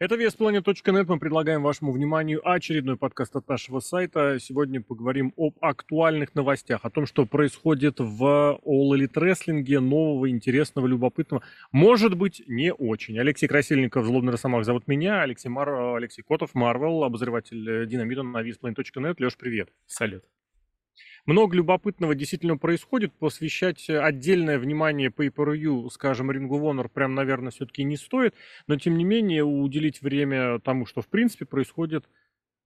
Это VSPlanet.net. Мы предлагаем вашему вниманию очередной подкаст от нашего сайта. Сегодня поговорим об актуальных новостях, о том, что происходит в All Elite Wrestling, нового, интересного, любопытного. Может быть, не очень. Алексей Красильников, Злобный Росомах, зовут меня. Алексей, Мар... Алексей Котов, Марвел, обозреватель Динамита на VSPlanet.net. Леш, привет. Салют много любопытного действительно происходит. Посвящать отдельное внимание pay per скажем, Ring of Honor прям, наверное, все-таки не стоит. Но, тем не менее, уделить время тому, что, в принципе, происходит,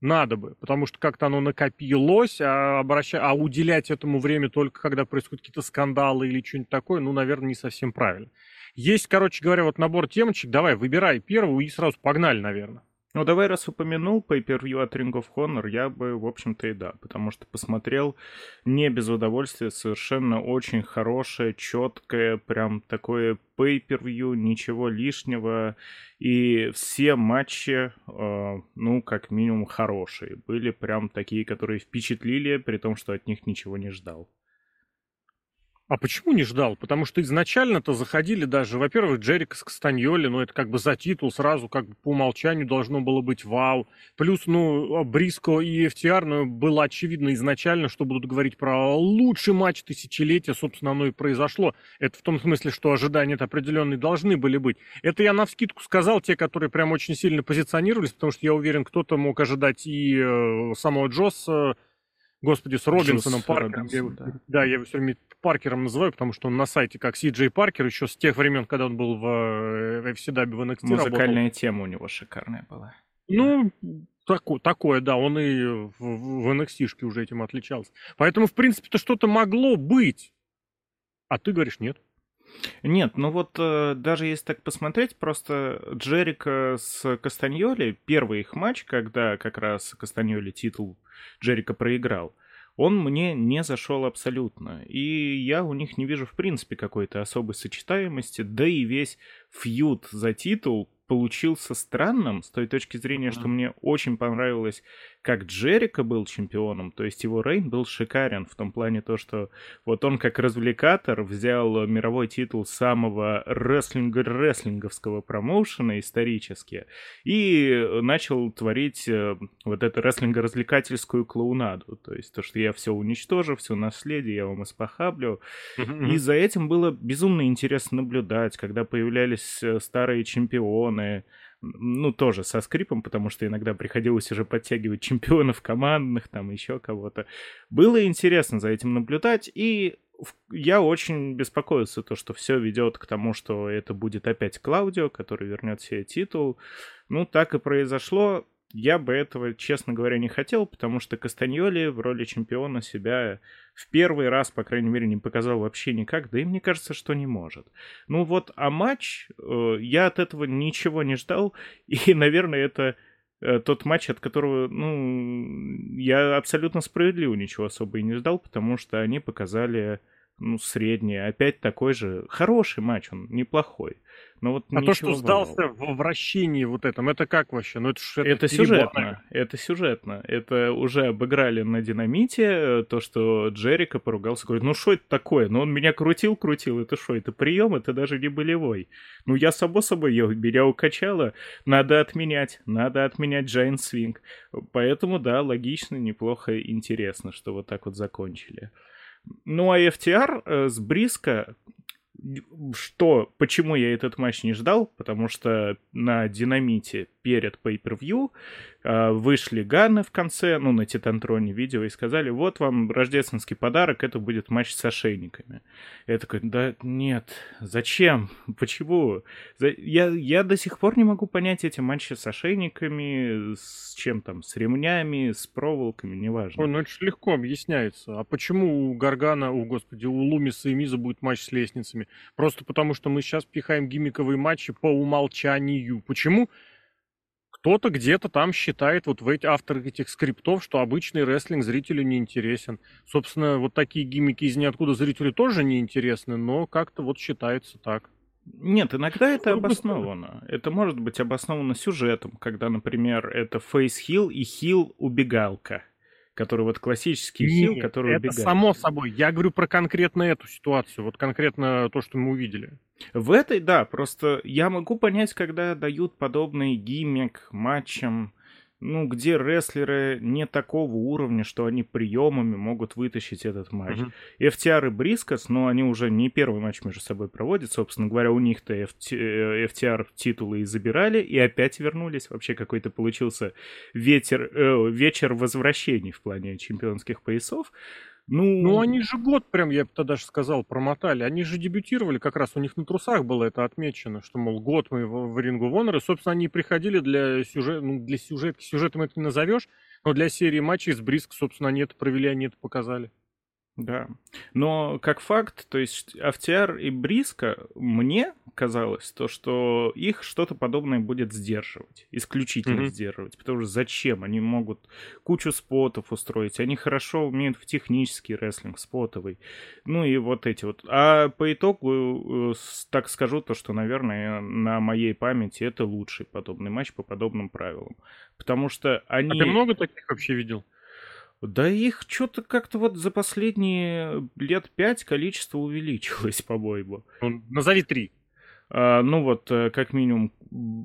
надо бы. Потому что как-то оно накопилось, а, обраща... а уделять этому время только когда происходят какие-то скандалы или что-нибудь такое, ну, наверное, не совсем правильно. Есть, короче говоря, вот набор темочек. Давай, выбирай первую и сразу погнали, наверное. Ну, давай, раз упомянул Pay-Per-View от Ring of Honor, я бы, в общем-то, и да, потому что посмотрел не без удовольствия, совершенно очень хорошее, четкое, прям такое Pay-Per-View, ничего лишнего, и все матчи, э, ну, как минимум, хорошие, были прям такие, которые впечатлили, при том, что от них ничего не ждал. А почему не ждал? Потому что изначально-то заходили даже, во-первых, Джерик с Кастаньоли, ну это как бы за титул сразу как бы по умолчанию должно было быть вау. Плюс, ну, Бриско и FTR, ну, было очевидно изначально, что будут говорить про лучший матч тысячелетия, собственно, оно и произошло. Это в том смысле, что ожидания определенные должны были быть. Это я на вскидку сказал, те, которые прям очень сильно позиционировались, потому что я уверен, кто-то мог ожидать и э, самого Джосса, господи, с Робинсоном Джус Паркером. Робинсон, я, да. да, я его все время Паркером называю, потому что он на сайте как Си Джей Паркер, еще с тех времен, когда он был в, в FCW в NXT Музыкальная работал. тема у него шикарная была. Ну, тако, такое, да, он и в, в NXT уже этим отличался. Поэтому, в принципе-то, что-то могло быть. А ты говоришь, нет. Нет, ну вот э, даже если так посмотреть, просто Джерика с Кастаньоли, первый их матч, когда как раз Кастаньоли титул Джерика проиграл, он мне не зашел абсолютно. И я у них не вижу, в принципе, какой-то особой сочетаемости. Да и весь фьюд за титул получился странным с той точки зрения, что мне очень понравилось как Джерика был чемпионом, то есть его рейн был шикарен в том плане то, что вот он как развлекатор взял мировой титул самого рестлинга рестлинговского промоушена исторически и начал творить э, вот эту рестлинго-развлекательскую клоунаду, то есть то, что я все уничтожу, все наследие я вам испохаблю, и за этим было безумно интересно наблюдать, когда появлялись э, старые чемпионы, ну, тоже со скрипом, потому что иногда приходилось уже подтягивать чемпионов командных, там еще кого-то. Было интересно за этим наблюдать, и я очень беспокоился, то, что все ведет к тому, что это будет опять Клаудио, который вернет себе титул. Ну, так и произошло. Я бы этого, честно говоря, не хотел, потому что Кастаньоли в роли чемпиона себя в первый раз, по крайней мере, не показал вообще никак, да и мне кажется, что не может. Ну вот, а матч, э, я от этого ничего не ждал, и, наверное, это э, тот матч, от которого, ну, я абсолютно справедливо ничего особо и не ждал, потому что они показали, ну, среднее. Опять такой же хороший матч, он неплохой. Но вот а то, что сдался в вращении вот этом, это как вообще? Ну, это, это, это сюжетно. Это сюжетно. Это уже обыграли на динамите, э, то, что Джерика поругался, говорит, ну что это такое? Ну он меня крутил, крутил, это что, это прием, это даже не болевой. Ну я само собой, я, меня укачало, надо отменять, надо отменять Giant Swing. Поэтому, да, логично, неплохо, интересно, что вот так вот закончили. Ну а FTR э, с Бриско что, почему я этот матч не ждал, потому что на динамите перед pay-per-view вышли Ганны в конце, ну, на Титантроне видео, и сказали, вот вам рождественский подарок, это будет матч с ошейниками. Я такой, да нет, зачем? Почему? Я, я до сих пор не могу понять эти матчи с ошейниками, с чем там, с ремнями, с проволоками, неважно. Ой, ну это же легко объясняется. А почему у Гаргана, у господи, у Лумиса и Миза будет матч с лестницами? Просто потому, что мы сейчас пихаем гиммиковые матчи по умолчанию. Почему? Кто-то где-то там считает, вот в эти, авторы этих скриптов, что обычный рестлинг зрителю не интересен. Собственно, вот такие гиммики из ниоткуда зрителю тоже не интересны, но как-то вот считается так. Нет, иногда это обосновано. Это может быть обосновано сюжетом, когда, например, это фейс-хил и хил-убегалка. Который вот классический хил, который это убегает. само собой. Я говорю про конкретно эту ситуацию, вот конкретно то, что мы увидели. В этой, да, просто я могу понять, когда дают подобный гиммик матчам, ну, где рестлеры не такого уровня, что они приемами могут вытащить этот матч. Uh-huh. FTR и Брискос, но они уже не первый матч между собой проводят, собственно говоря, у них-то FT, FTR титулы и забирали, и опять вернулись. Вообще какой-то получился ветер, э, вечер возвращений в плане чемпионских поясов. Ну, ну, они же год прям, я бы тогда даже сказал, промотали. Они же дебютировали, как раз у них на трусах было это отмечено, что, мол, год мы в, в Рингу Вонор, и, собственно, они приходили для сюжета, ну, для сюжетки, сюжетом это не назовешь, но для серии матчей с Бриск, собственно, они это провели, они это показали. Да. Но как факт, то есть FTR и Бриска, мне казалось, то, что их что-то подобное будет сдерживать. Исключительно mm-hmm. сдерживать. Потому что зачем? Они могут кучу спотов устроить. Они хорошо умеют в технический рестлинг, спотовый. Ну и вот эти вот. А по итогу, э, так скажу то, что, наверное, на моей памяти это лучший подобный матч по подобным правилам. Потому что они... А ты много таких вообще видел? Да их что-то как-то вот за последние лет пять количество увеличилось, по-моему. Ну, назови три. А, ну вот, э, как минимум,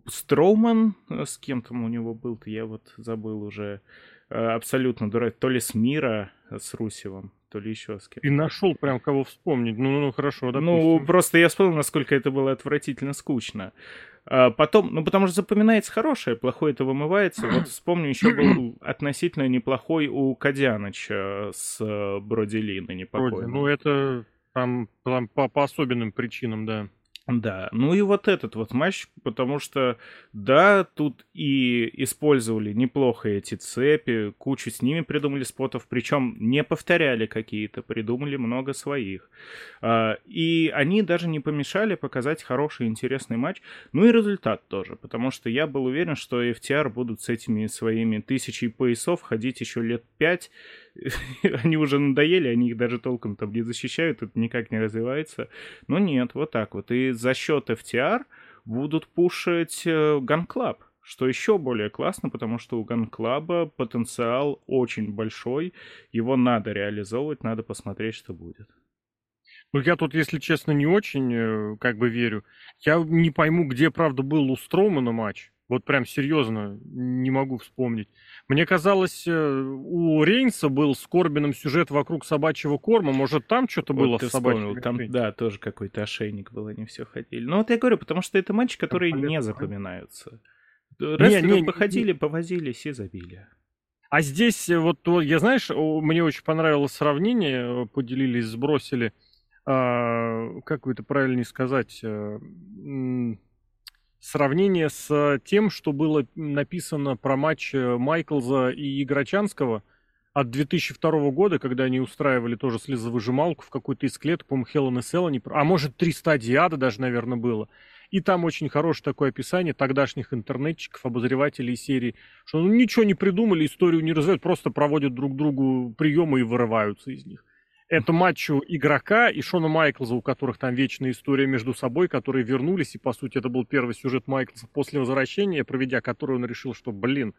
Строуман, э, с кем там у него был-то, я вот забыл уже. Э, абсолютно дурак. То ли с Мира, с Русевым, то ли еще с кем. И нашел прям кого вспомнить. Ну, ну хорошо, допустим. Ну, просто я вспомнил, насколько это было отвратительно скучно. А потом, ну, потому что запоминается хорошее, плохое это вымывается. Вот вспомню, еще был относительно неплохой у Кадяныча с Броди Ли непокойным. Ну, это там, там по, по особенным причинам, да. Да, ну и вот этот вот матч, потому что, да, тут и использовали неплохо эти цепи, кучу с ними придумали спотов, причем не повторяли какие-то, придумали много своих. А, и они даже не помешали показать хороший, интересный матч, ну и результат тоже, потому что я был уверен, что FTR будут с этими своими тысячей поясов ходить еще лет пять, они уже надоели, они их даже толком там не защищают, это никак не развивается. Но нет, вот так вот. И за счет FTR будут пушить Gun э, Club, что еще более классно, потому что у Gun Club потенциал очень большой, его надо реализовывать, надо посмотреть, что будет. Ну, я тут, если честно, не очень э, как бы верю. Я не пойму, где, правда, был у Стромана матч. Вот прям серьезно не могу вспомнить. Мне казалось, э, у Рейнса был с Корбином сюжет вокруг собачьего корма. Может, там что-то вот было с собачьим Там, да, тоже какой-то ошейник был, они все ходили. Ну, вот я говорю, потому что это матчи, которые там, не запоминаются. Рестлеры не, не, походили, не, повозились и забили. А здесь э, вот, я знаешь, мне очень понравилось сравнение, э, поделились, сбросили, а, как это правильнее сказать, сравнение с тем, что было написано про матч э, Майклза и Играчанского от 2002 года, когда они устраивали тоже слезовыжималку в какой-то из клеток, по-моему, Hell in a а может, три стадии ада даже, наверное, было. И там очень хорошее такое описание тогдашних интернетчиков, обозревателей серии, что ну, ничего не придумали, историю не развивают, просто проводят друг другу приемы и вырываются из них это матчу игрока и Шона Майклза, у которых там вечная история между собой, которые вернулись, и, по сути, это был первый сюжет Майклза после возвращения, проведя который он решил, что, блин,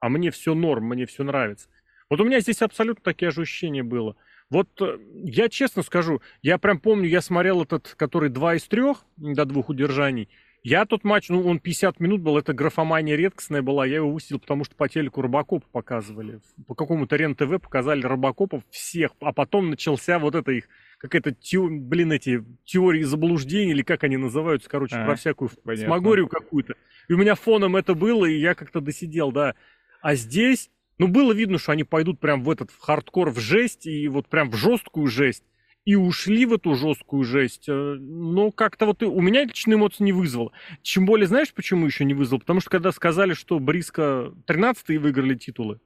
а мне все норм, мне все нравится. Вот у меня здесь абсолютно такие ощущения было. Вот э, я честно скажу, я прям помню, я смотрел этот, который два из трех, до двух удержаний, я тот матч, ну, он 50 минут был, это графомания редкостная была, я его высидел, потому что по телеку Робокоп показывали. По какому-то РЕН-ТВ показали Робокопов всех, а потом начался вот это их, какая-то, теор... блин, эти теории заблуждений, или как они называются, короче, а, про всякую понятно. смогорию какую-то. И у меня фоном это было, и я как-то досидел, да. А здесь, ну, было видно, что они пойдут прям в этот в хардкор, в жесть, и вот прям в жесткую жесть и ушли в эту жесткую жесть. Э, но как-то вот у меня лично эмоции не вызвало. Чем более, знаешь, почему еще не вызвал? Потому что когда сказали, что Бриско 13-е выиграли титулы,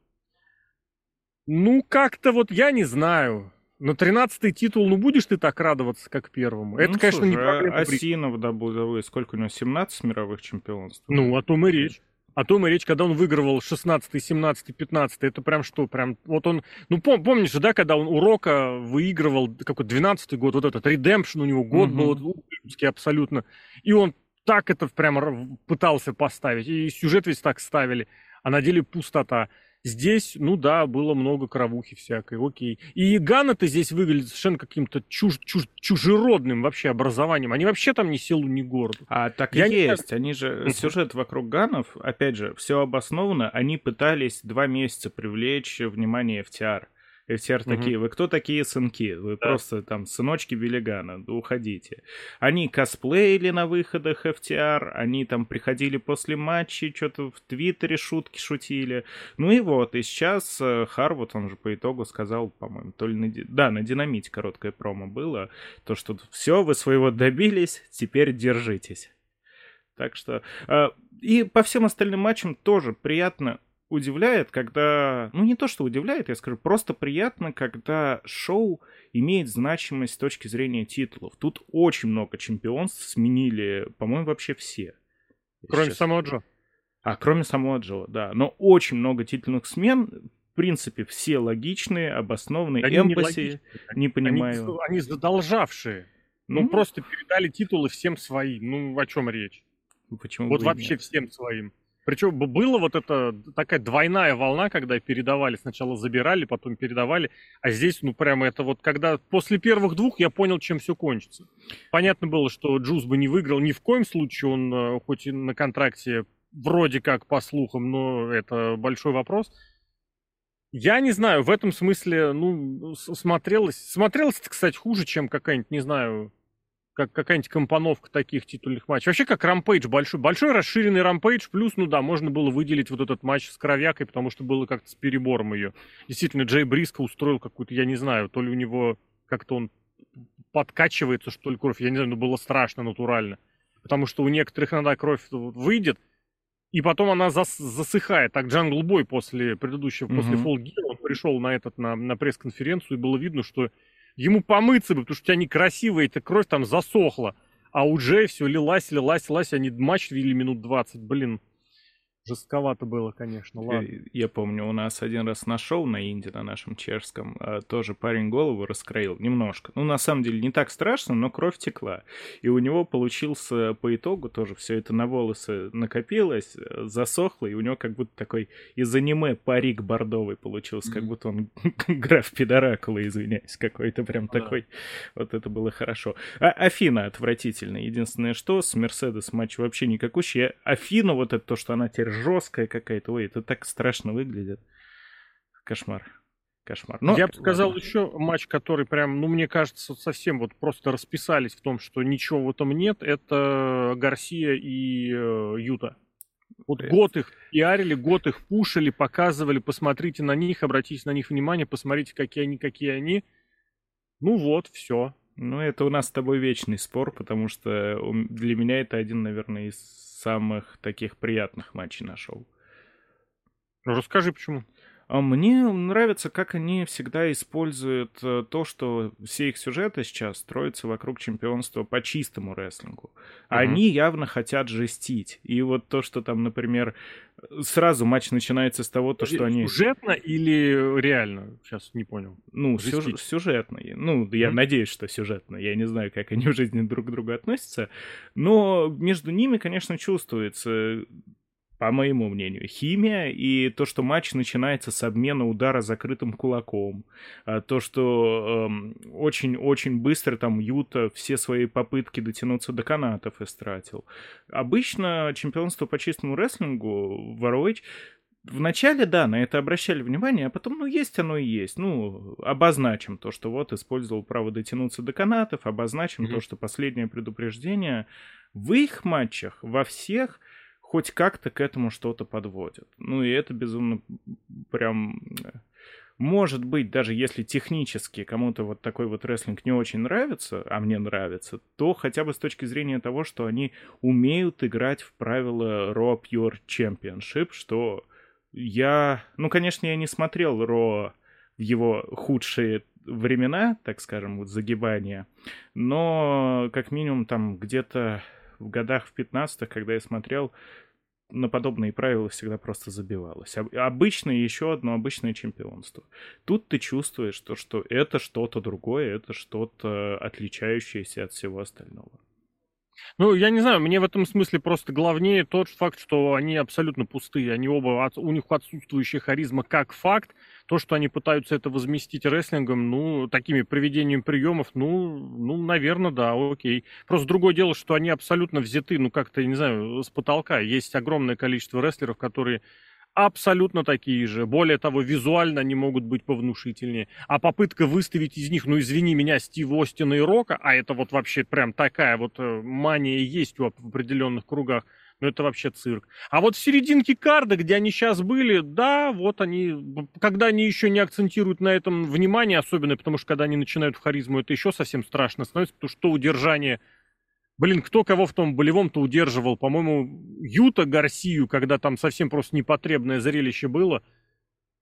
ну, как-то вот я не знаю. На 13-й титул, ну, будешь ты так радоваться, как первому? Это, ну, конечно, слушай, не проблема. А Сина, да, был, сколько у него, 17 мировых чемпионств? Ну, о том и речь. О том и речь, когда он выигрывал 16, 17, 15, это прям что, прям, вот он, ну пом, помнишь же, да, когда он у Рока выигрывал, какой 12 год, вот этот Redemption у него год mm-hmm. был, вот, абсолютно, и он так это прямо пытался поставить, и сюжет весь так ставили, а на деле пустота. Здесь, ну да, было много кровухи всякой, окей. И Гана-то здесь выглядит совершенно каким-то чуж, чуж, чужеродным вообще образованием. Они вообще там ни селу, ни городу. А так Я и есть. Не... Они же, сюжет вокруг Ганов, опять же, все обосновано. Они пытались два месяца привлечь внимание FTR. FTR угу. такие, вы кто такие сынки? Вы да. просто там сыночки Велигана, уходите. Они косплеили на выходах FTR, они там приходили после матчей, что-то в Твиттере шутки шутили. Ну и вот, и сейчас э, Харвуд, он же по итогу сказал, по-моему, то ли на... Да, на Динамите короткое промо было, то, что все, вы своего добились, теперь держитесь. Так что... Э, и по всем остальным матчам тоже приятно удивляет, когда... Ну, не то, что удивляет, я скажу, просто приятно, когда шоу имеет значимость с точки зрения титулов. Тут очень много чемпионств сменили, по-моему, вообще все. Кроме Сейчас... самого Джо. А, кроме самого Джо, да. Но очень много титульных смен. В принципе, все логичные, обоснованные. Они Эмбасси, не, не понимаю. Они, они задолжавшие. Ну, mm-hmm. просто передали титулы всем своим. Ну, о чем речь? Почему вот вообще нет? всем своим. Причем было вот это такая двойная волна, когда передавали, сначала забирали, потом передавали, а здесь, ну, прямо это вот, когда после первых двух я понял, чем все кончится. Понятно было, что Джуз бы не выиграл ни в коем случае, он э, хоть и на контракте вроде как по слухам, но это большой вопрос. Я не знаю, в этом смысле, ну, смотрелось, смотрелось, кстати, хуже, чем какая-нибудь, не знаю, как какая-нибудь компоновка таких титульных матчей. Вообще как рампейдж большой. Большой расширенный рампейдж, плюс, ну да, можно было выделить вот этот матч с Кровякой, потому что было как-то с перебором ее. Действительно, Джей Бриско устроил какую-то, я не знаю, то ли у него как-то он подкачивается, что ли, кровь, я не знаю, но было страшно натурально. Потому что у некоторых иногда кровь выйдет, и потом она зас засыхает. Так Джангл Бой после предыдущего, mm-hmm. после Gear, он пришел на этот, на, на пресс-конференцию, и было видно, что Ему помыться бы, потому что у тебя некрасивая эта кровь там засохла. А у Джей все лилась, лилась, лилась. Они матч вели минут 20. Блин, Жестковато было, конечно, ладно. Я, я помню, у нас один раз на шоу на Инди, на нашем чешском, а, тоже парень голову раскроил немножко. Ну, на самом деле, не так страшно, но кровь текла. И у него получился по итогу тоже все это на волосы накопилось, засохло, и у него как будто такой из аниме парик бордовый получился, mm-hmm. как будто он граф Пидоракула, извиняюсь, какой-то прям такой. Вот это было хорошо. А Афина отвратительно. Единственное, что с Мерседес матч вообще никакущий. Афина, вот это то, что она теперь жесткая какая-то. Ой, это так страшно выглядит. Кошмар. Кошмар. Но, Я бы сказал ладно. еще матч, который прям, ну, мне кажется, совсем вот просто расписались в том, что ничего в этом нет. Это Гарсия и э, Юта. Вот Привет. год их пиарили, год их пушили, показывали, посмотрите на них, обратите на них внимание, посмотрите, какие они, какие они. Ну вот, все. Ну, это у нас с тобой вечный спор, потому что для меня это один, наверное, из самых таких приятных матчей на шоу. Ну, расскажи, почему. А мне нравится, как они всегда используют э, то, что все их сюжеты сейчас строятся вокруг чемпионства по чистому рестлингу. Угу. Они явно хотят жестить. И вот то, что там, например, сразу матч начинается с того, то, что они... Сюжетно или реально? Сейчас не понял. Ну, сюж... сюжетно. Ну, я mm надеюсь, что сюжетно. Я не знаю, как они в жизни друг к другу относятся. Но между ними, конечно, чувствуется по моему мнению, химия и то, что матч начинается с обмена удара закрытым кулаком, а то, что очень-очень эм, быстро там Юта все свои попытки дотянуться до канатов истратил. Обычно чемпионство по чистому рестлингу в ROH Вначале, да, на это обращали внимание, а потом, ну, есть оно и есть. Ну, обозначим то, что вот использовал право дотянуться до канатов, обозначим mm-hmm. то, что последнее предупреждение. В их матчах, во всех, хоть как-то к этому что-то подводят. Ну и это безумно прям... Э, может быть, даже если технически кому-то вот такой вот рестлинг не очень нравится, а мне нравится, то хотя бы с точки зрения того, что они умеют играть в правила Raw Pure Championship, что я... Ну, конечно, я не смотрел Raw в его худшие времена, так скажем, вот загибания, но как минимум там где-то в годах в 15-х, когда я смотрел, на подобные правила всегда просто забивалось. Обычное еще одно обычное чемпионство. Тут ты чувствуешь, то, что это что-то другое, это что-то отличающееся от всего остального. Ну, я не знаю, мне в этом смысле просто главнее тот факт, что они абсолютно пустые. Они оба, у них отсутствующая харизма как факт. То, что они пытаются это возместить рестлингом, ну, такими приведением приемов, ну, ну, наверное, да, окей. Просто другое дело, что они абсолютно взяты, ну, как-то, не знаю, с потолка. Есть огромное количество рестлеров, которые абсолютно такие же. Более того, визуально они могут быть повнушительнее. А попытка выставить из них, ну извини меня, Стив Остина и Рока, а это вот вообще прям такая вот э, мания есть в определенных кругах, ну это вообще цирк. А вот в серединке карда, где они сейчас были, да, вот они, когда они еще не акцентируют на этом внимание, особенно потому что когда они начинают в харизму, это еще совсем страшно становится, потому что удержание Блин, кто кого в том болевом-то удерживал? По-моему, Юта Гарсию, когда там совсем просто непотребное зрелище было.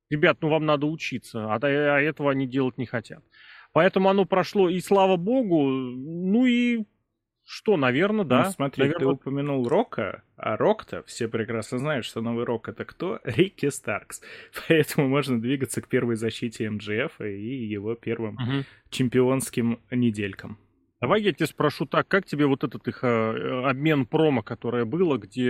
Ребят, ну вам надо учиться, а, а этого они делать не хотят. Поэтому оно прошло, и слава богу, ну и что, наверное, да. Ну, смотри, наверное... ты упомянул Рока, а Рок-то, все прекрасно знают, что новый Рок это кто? Рикки Старкс. Поэтому можно двигаться к первой защите МДФ и его первым угу. чемпионским неделькам. Давай я тебя спрошу так, как тебе вот этот их э, обмен промо, которое было, где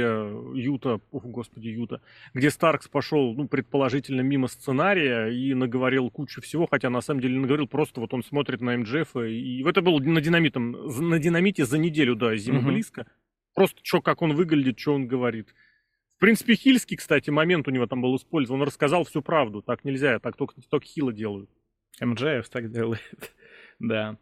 Юта, о, господи, Юта, где Старкс пошел, ну, предположительно, мимо сценария и наговорил кучу всего, хотя на самом деле наговорил просто, вот он смотрит на МДФ, и это было на динамитом, на динамите за неделю, да, зима угу. близко. Просто что, как он выглядит, что он говорит. В принципе, хильский, кстати, момент у него там был использован. Он рассказал всю правду. Так нельзя, так только, только хило делают. МДФ так делает, да.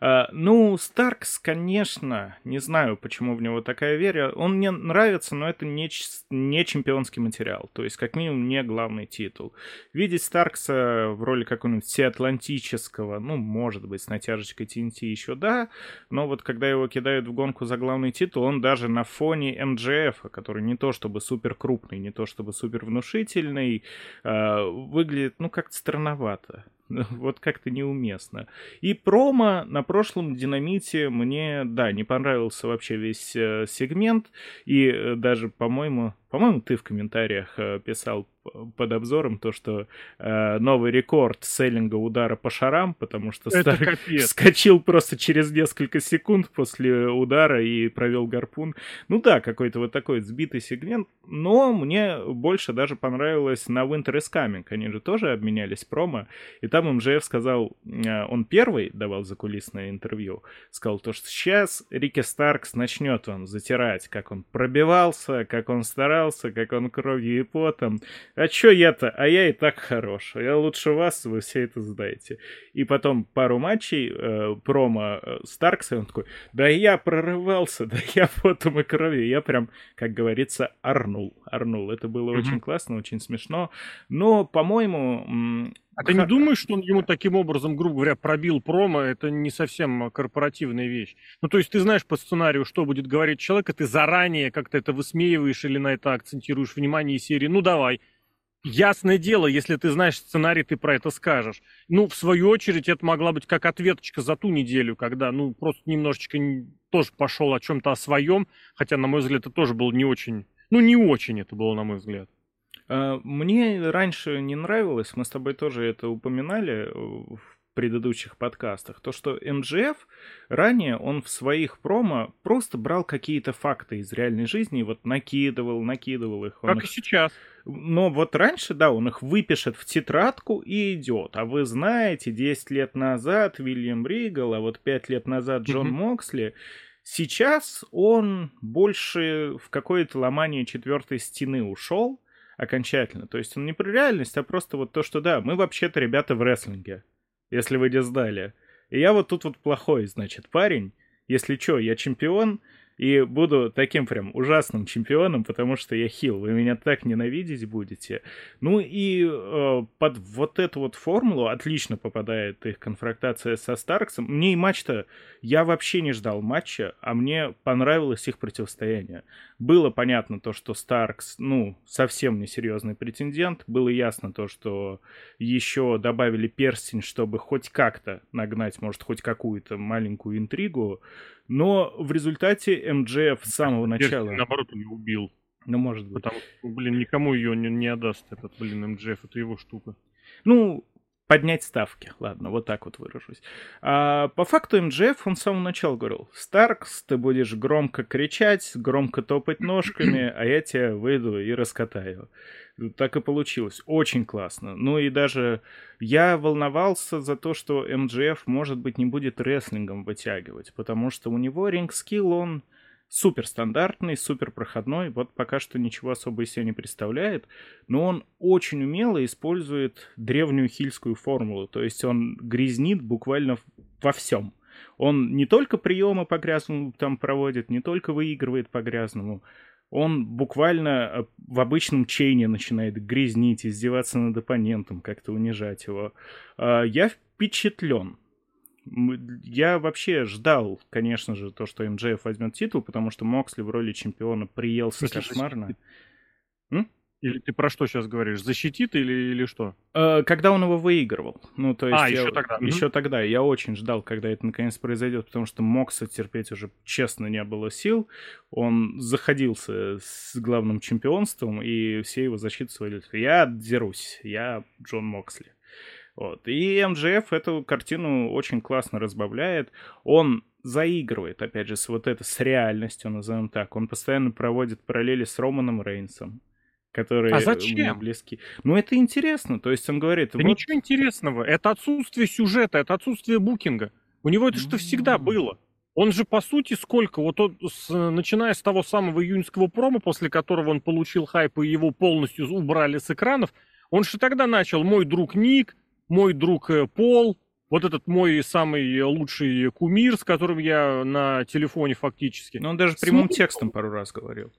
Uh, ну, Старкс, конечно, не знаю, почему в него такая вера. Он мне нравится, но это не, не чемпионский материал. То есть, как минимум, не главный титул. Видеть Старкса в роли какого-нибудь всеатлантического, ну, может быть, с натяжечкой TNT еще да, но вот когда его кидают в гонку за главный титул, он даже на фоне МДФ, который не то чтобы супер крупный, не то чтобы супер внушительный, uh, выглядит, ну, как-то странновато. вот как-то неуместно. И промо на прошлом динамите мне, да, не понравился вообще весь э, сегмент, и э, даже, по-моему, по-моему, ты в комментариях э, писал под обзором то, что э, новый рекорд селлинга удара по шарам, потому что Это Старк вскочил просто через несколько секунд после удара и провел гарпун. Ну да, какой-то вот такой сбитый сегмент, но мне больше даже понравилось на Winter is Coming. Они же тоже обменялись промо, и там МЖФ сказал, э, он первый давал закулисное интервью, сказал то, что сейчас Рики Старкс начнет он затирать, как он пробивался, как он старался, как он кровью и потом а чё я-то? А я и так хорош. Я лучше вас, вы все это знаете. И потом пару матчей э, промо э, Старкса, он такой, да я прорывался, да я потом и кровью. Я прям, как говорится, орнул. Орнул. Это было mm-hmm. очень классно, очень смешно. Но, по-моему, а ты не думаешь, что он ему таким образом, грубо говоря, пробил промо? Это не совсем корпоративная вещь. Ну, то есть ты знаешь по сценарию, что будет говорить человек, и ты заранее как-то это высмеиваешь или на это акцентируешь внимание из серии. Ну, давай, Ясное дело, если ты знаешь сценарий, ты про это скажешь. Ну, в свою очередь, это могла быть как ответочка за ту неделю, когда, ну, просто немножечко тоже пошел о чем-то о своем, хотя, на мой взгляд, это тоже было не очень, ну, не очень это было, на мой взгляд. А, мне раньше не нравилось, мы с тобой тоже это упоминали в предыдущих подкастах, то, что МГФ ранее он в своих промо просто брал какие-то факты из реальной жизни и вот накидывал, накидывал их. Он как их... и сейчас. Но вот раньше, да, он их выпишет в тетрадку и идет. А вы знаете, 10 лет назад Вильям Ригал, а вот 5 лет назад Джон mm-hmm. Моксли. Сейчас он больше в какое-то ломание четвертой стены ушел окончательно. То есть он не про реальность, а просто вот то, что да, мы вообще-то ребята в рестлинге если вы не знали. И я вот тут вот плохой, значит, парень. Если что, я чемпион, и буду таким прям ужасным чемпионом, потому что я хил. Вы меня так ненавидеть будете. Ну и э, под вот эту вот формулу отлично попадает их конфронтация со Старксом. Мне и матч-то... Я вообще не ждал матча, а мне понравилось их противостояние. Было понятно то, что Старкс, ну, совсем не серьезный претендент. Было ясно то, что еще добавили перстень, чтобы хоть как-то нагнать, может, хоть какую-то маленькую интригу. Но в результате МДФ с самого начала... Перстень, наоборот, он убил. Ну, может быть. Потому что, блин, никому ее не, не отдаст этот, блин, МДФ, это его штука. Ну, поднять ставки. Ладно, вот так вот выражусь. А, по факту МДФ он с самого начала говорил, Старкс, ты будешь громко кричать, громко топать ножками, а я тебя выйду и раскатаю. Так и получилось. Очень классно. Ну и даже я волновался за то, что МДФ, может быть, не будет рестлингом вытягивать, потому что у него ринг-скилл, он супер стандартный, супер проходной, вот пока что ничего особо из себя не представляет, но он очень умело использует древнюю хильскую формулу, то есть он грязнит буквально во всем. Он не только приемы по грязному там проводит, не только выигрывает по грязному, он буквально э, в обычном чейне начинает грязнить, издеваться над оппонентом, как-то унижать его. А, я впечатлен. Я вообще ждал, конечно же, то, что МДФ возьмет титул, потому что Моксли в роли чемпиона приелся кошмарно. М? Или ты про что сейчас говоришь? Защитит или, или что? Э, когда он его выигрывал. Ну, то есть а, я, еще тогда. Еще тогда. Я очень ждал, когда это наконец произойдет, потому что Мокса терпеть уже, честно, не было сил. Он заходился с главным чемпионством, и все его защиты свалили. Я дерусь, я Джон Моксли. Вот. И МЖФ эту картину очень классно разбавляет. Он заигрывает, опять же, с вот это, с реальностью, назовем так. Он постоянно проводит параллели с Романом Рейнсом которые а зачем? близки. Ну, это интересно. То есть он говорит... Да вот... ничего интересного. Это отсутствие сюжета, это отсутствие букинга. У него это что всегда было. Он же, по сути, сколько? Вот он, с, начиная с того самого июньского промо, после которого он получил хайп и его полностью убрали с экранов, он же тогда начал «Мой друг Ник», мой друг э, Пол, вот этот мой самый лучший кумир, с которым я на телефоне фактически. Но он даже прямым текстом пару раз говорил.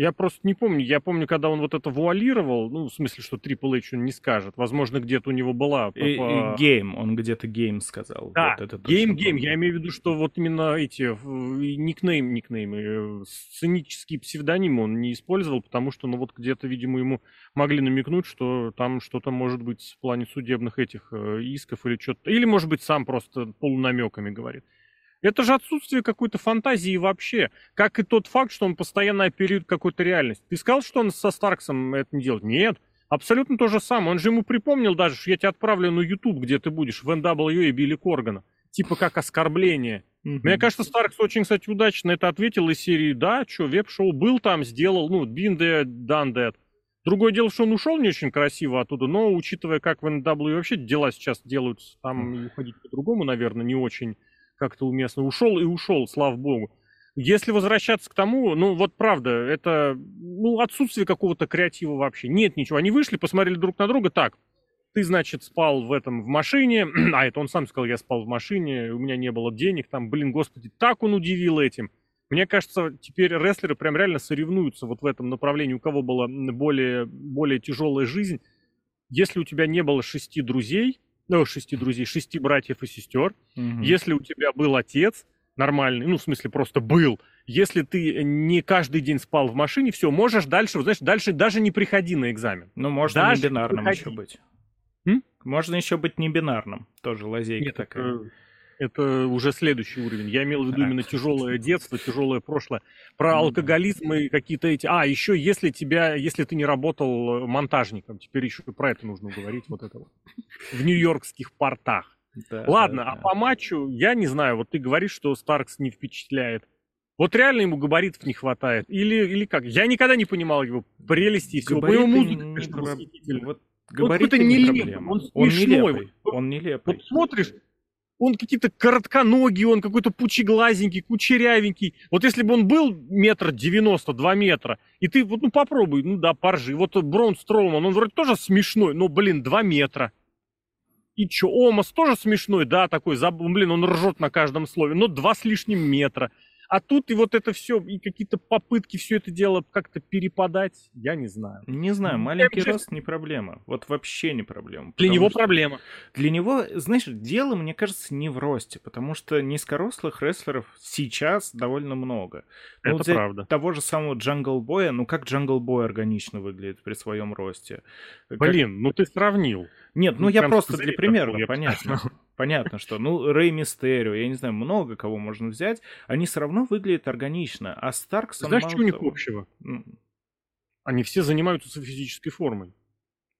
Я просто не помню. Я помню, когда он вот это вуалировал, ну, в смысле, что Triple H он не скажет. Возможно, где-то у него была... Game, он где-то Game сказал. Да, Game, Game. Я имею в виду, что вот именно эти никнейм, никнеймы, э, сценические псевдонимы он не использовал, потому что, ну, вот где-то, видимо, ему могли намекнуть, что там что-то может быть в плане судебных этих э, исков или что-то. Или, может быть, сам просто полунамеками говорит. Это же отсутствие какой-то фантазии вообще. Как и тот факт, что он постоянно оперирует какой-то реальность. Ты сказал, что он со Старксом это не делает? Нет. Абсолютно то же самое. Он же ему припомнил даже, что я тебя отправлю на YouTube, где ты будешь, в NWA и Билли Коргана. Типа как оскорбление. Mm-hmm. Мне кажется, Старкс очень, кстати, удачно это ответил из серии «Да, что, веб-шоу был там, сделал, ну, been there, done that». Другое дело, что он ушел не очень красиво оттуда, но учитывая, как в NWA вообще дела сейчас делаются, там mm-hmm. уходить по-другому, наверное, не очень как-то уместно. Ушел и ушел, слава богу. Если возвращаться к тому, ну вот правда, это ну, отсутствие какого-то креатива вообще. Нет ничего. Они вышли, посмотрели друг на друга так. Ты, значит, спал в этом в машине, а это он сам сказал, я спал в машине, у меня не было денег, там, блин, господи, так он удивил этим. Мне кажется, теперь рестлеры прям реально соревнуются вот в этом направлении, у кого была более, более тяжелая жизнь. Если у тебя не было шести друзей, ну, шести друзей, шести братьев и сестер. Угу. Если у тебя был отец нормальный, ну, в смысле, просто был, если ты не каждый день спал в машине, все, можешь дальше, вот, знаешь, дальше даже не приходи на экзамен. Ну, можно даже не бинарным еще быть. М? Можно еще быть не бинарным, тоже лазейка Нет, такая. Это это уже следующий уровень. Я имел в виду именно тяжелое детство, тяжелое прошлое. Про алкоголизм и какие-то эти... А, еще если тебя, если ты не работал монтажником, теперь еще про это нужно говорить, вот это вот. В нью-йоркских портах. Да, Ладно, да, а да. по матчу, я не знаю, вот ты говоришь, что Старкс не впечатляет. Вот реально ему габаритов не хватает. Или, или как? Я никогда не понимал его прелести и всего. Габариты музыка, конечно, восхитительная. Вот габариты он не проблема. Он, он нелепый. Он нелепый. Вот смотришь, он какие-то коротконогий, он какой-то пучеглазенький, кучерявенький. Вот если бы он был метр девяносто, два метра, и ты вот, ну, попробуй, ну да, поржи. Вот Брон Строуман, он вроде тоже смешной, но, блин, два метра. И чё, Омас тоже смешной, да, такой, блин, он ржет на каждом слове, но два с лишним метра. А тут и вот это все, и какие-то попытки все это дело как-то перепадать, я не знаю. Не знаю, маленький я рост не проблема. Вот вообще не проблема. Для него проблема. Для него, знаешь, дело, мне кажется, не в росте, потому что низкорослых рестлеров сейчас довольно много. Ну, это правда. Того же самого Джангл Боя, ну как Джангл Бой органично выглядит при своем росте? Блин, как... ну ты сравнил. Нет, ну, ну я просто для примера, понятно. Понятно, что, ну, Рэй Мистерио, я не знаю, много кого можно взять, они все равно выглядят органично, а Старкс... Знаешь, что у них общего? Они все занимаются физической формой.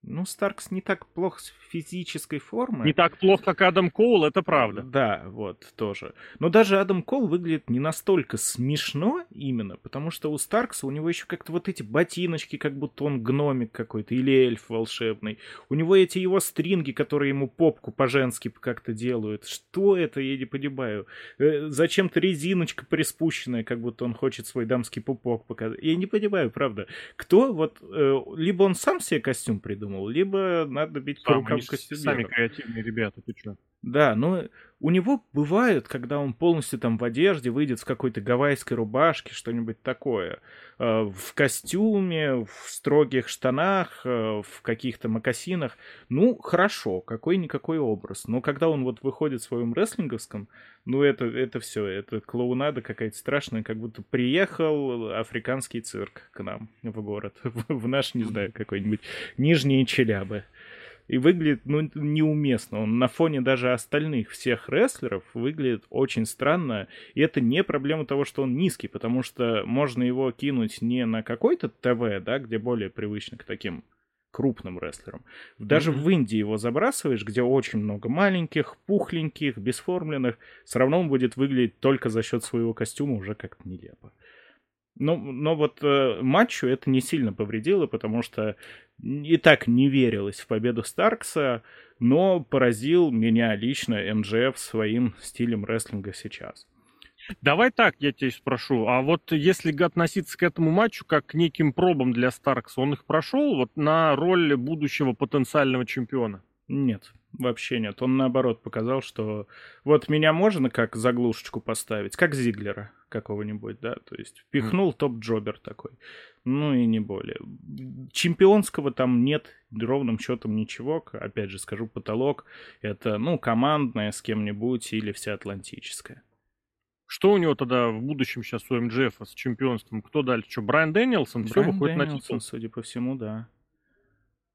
Ну, Старкс не так плохо с физической формой. Не так плохо, как Адам Коул, это правда. Да, вот, тоже. Но даже Адам Коул выглядит не настолько смешно именно, потому что у Старкса у него еще как-то вот эти ботиночки, как будто он гномик какой-то или эльф волшебный. У него эти его стринги, которые ему попку по-женски как-то делают. Что это, я не понимаю. Э, зачем-то резиночка приспущенная, как будто он хочет свой дамский пупок показать. Я не понимаю, правда. Кто вот... Э, либо он сам себе костюм придумал, придумал, либо надо бить по рукам Сами креативные ребята, ты что? Да, но у него бывает, когда он полностью там в одежде, выйдет в какой-то гавайской рубашке, что-нибудь такое, э, в костюме, в строгих штанах, э, в каких-то мокасинах. Ну, хорошо, какой-никакой образ. Но когда он вот выходит в своем рестлинговском, ну, это, это все, это клоунада какая-то страшная, как будто приехал африканский цирк к нам в город, в наш, не знаю, какой-нибудь Нижние Челябы и выглядит, ну, неуместно. Он на фоне даже остальных всех рестлеров выглядит очень странно. И это не проблема того, что он низкий, потому что можно его кинуть не на какой-то ТВ, да, где более привычно к таким крупным рестлерам. Даже mm-hmm. в Индии его забрасываешь, где очень много маленьких, пухленьких, бесформленных, все равно он будет выглядеть только за счет своего костюма уже как-то нелепо. Но, но вот э, матчу это не сильно повредило, потому что и так не верилось в победу Старкса, но поразил меня лично МЖФ своим стилем рестлинга сейчас. Давай так, я тебя спрошу. А вот если относиться к этому матчу как к неким пробам для Старкса, он их прошел вот на роль будущего потенциального чемпиона? Нет, вообще нет. Он наоборот показал, что вот меня можно как заглушечку поставить, как Зиглера какого-нибудь, да, то есть впихнул топ-джобер такой. Ну и не более. Чемпионского там нет ровным счетом ничего. Опять же скажу, потолок это, ну, командная с кем-нибудь или вся атлантическая. Что у него тогда в будущем сейчас у МДФ с чемпионством? Кто дальше? Что, Брайан Дэнилсон? Все выходит Дэнилсон, на титул? судя по всему, да.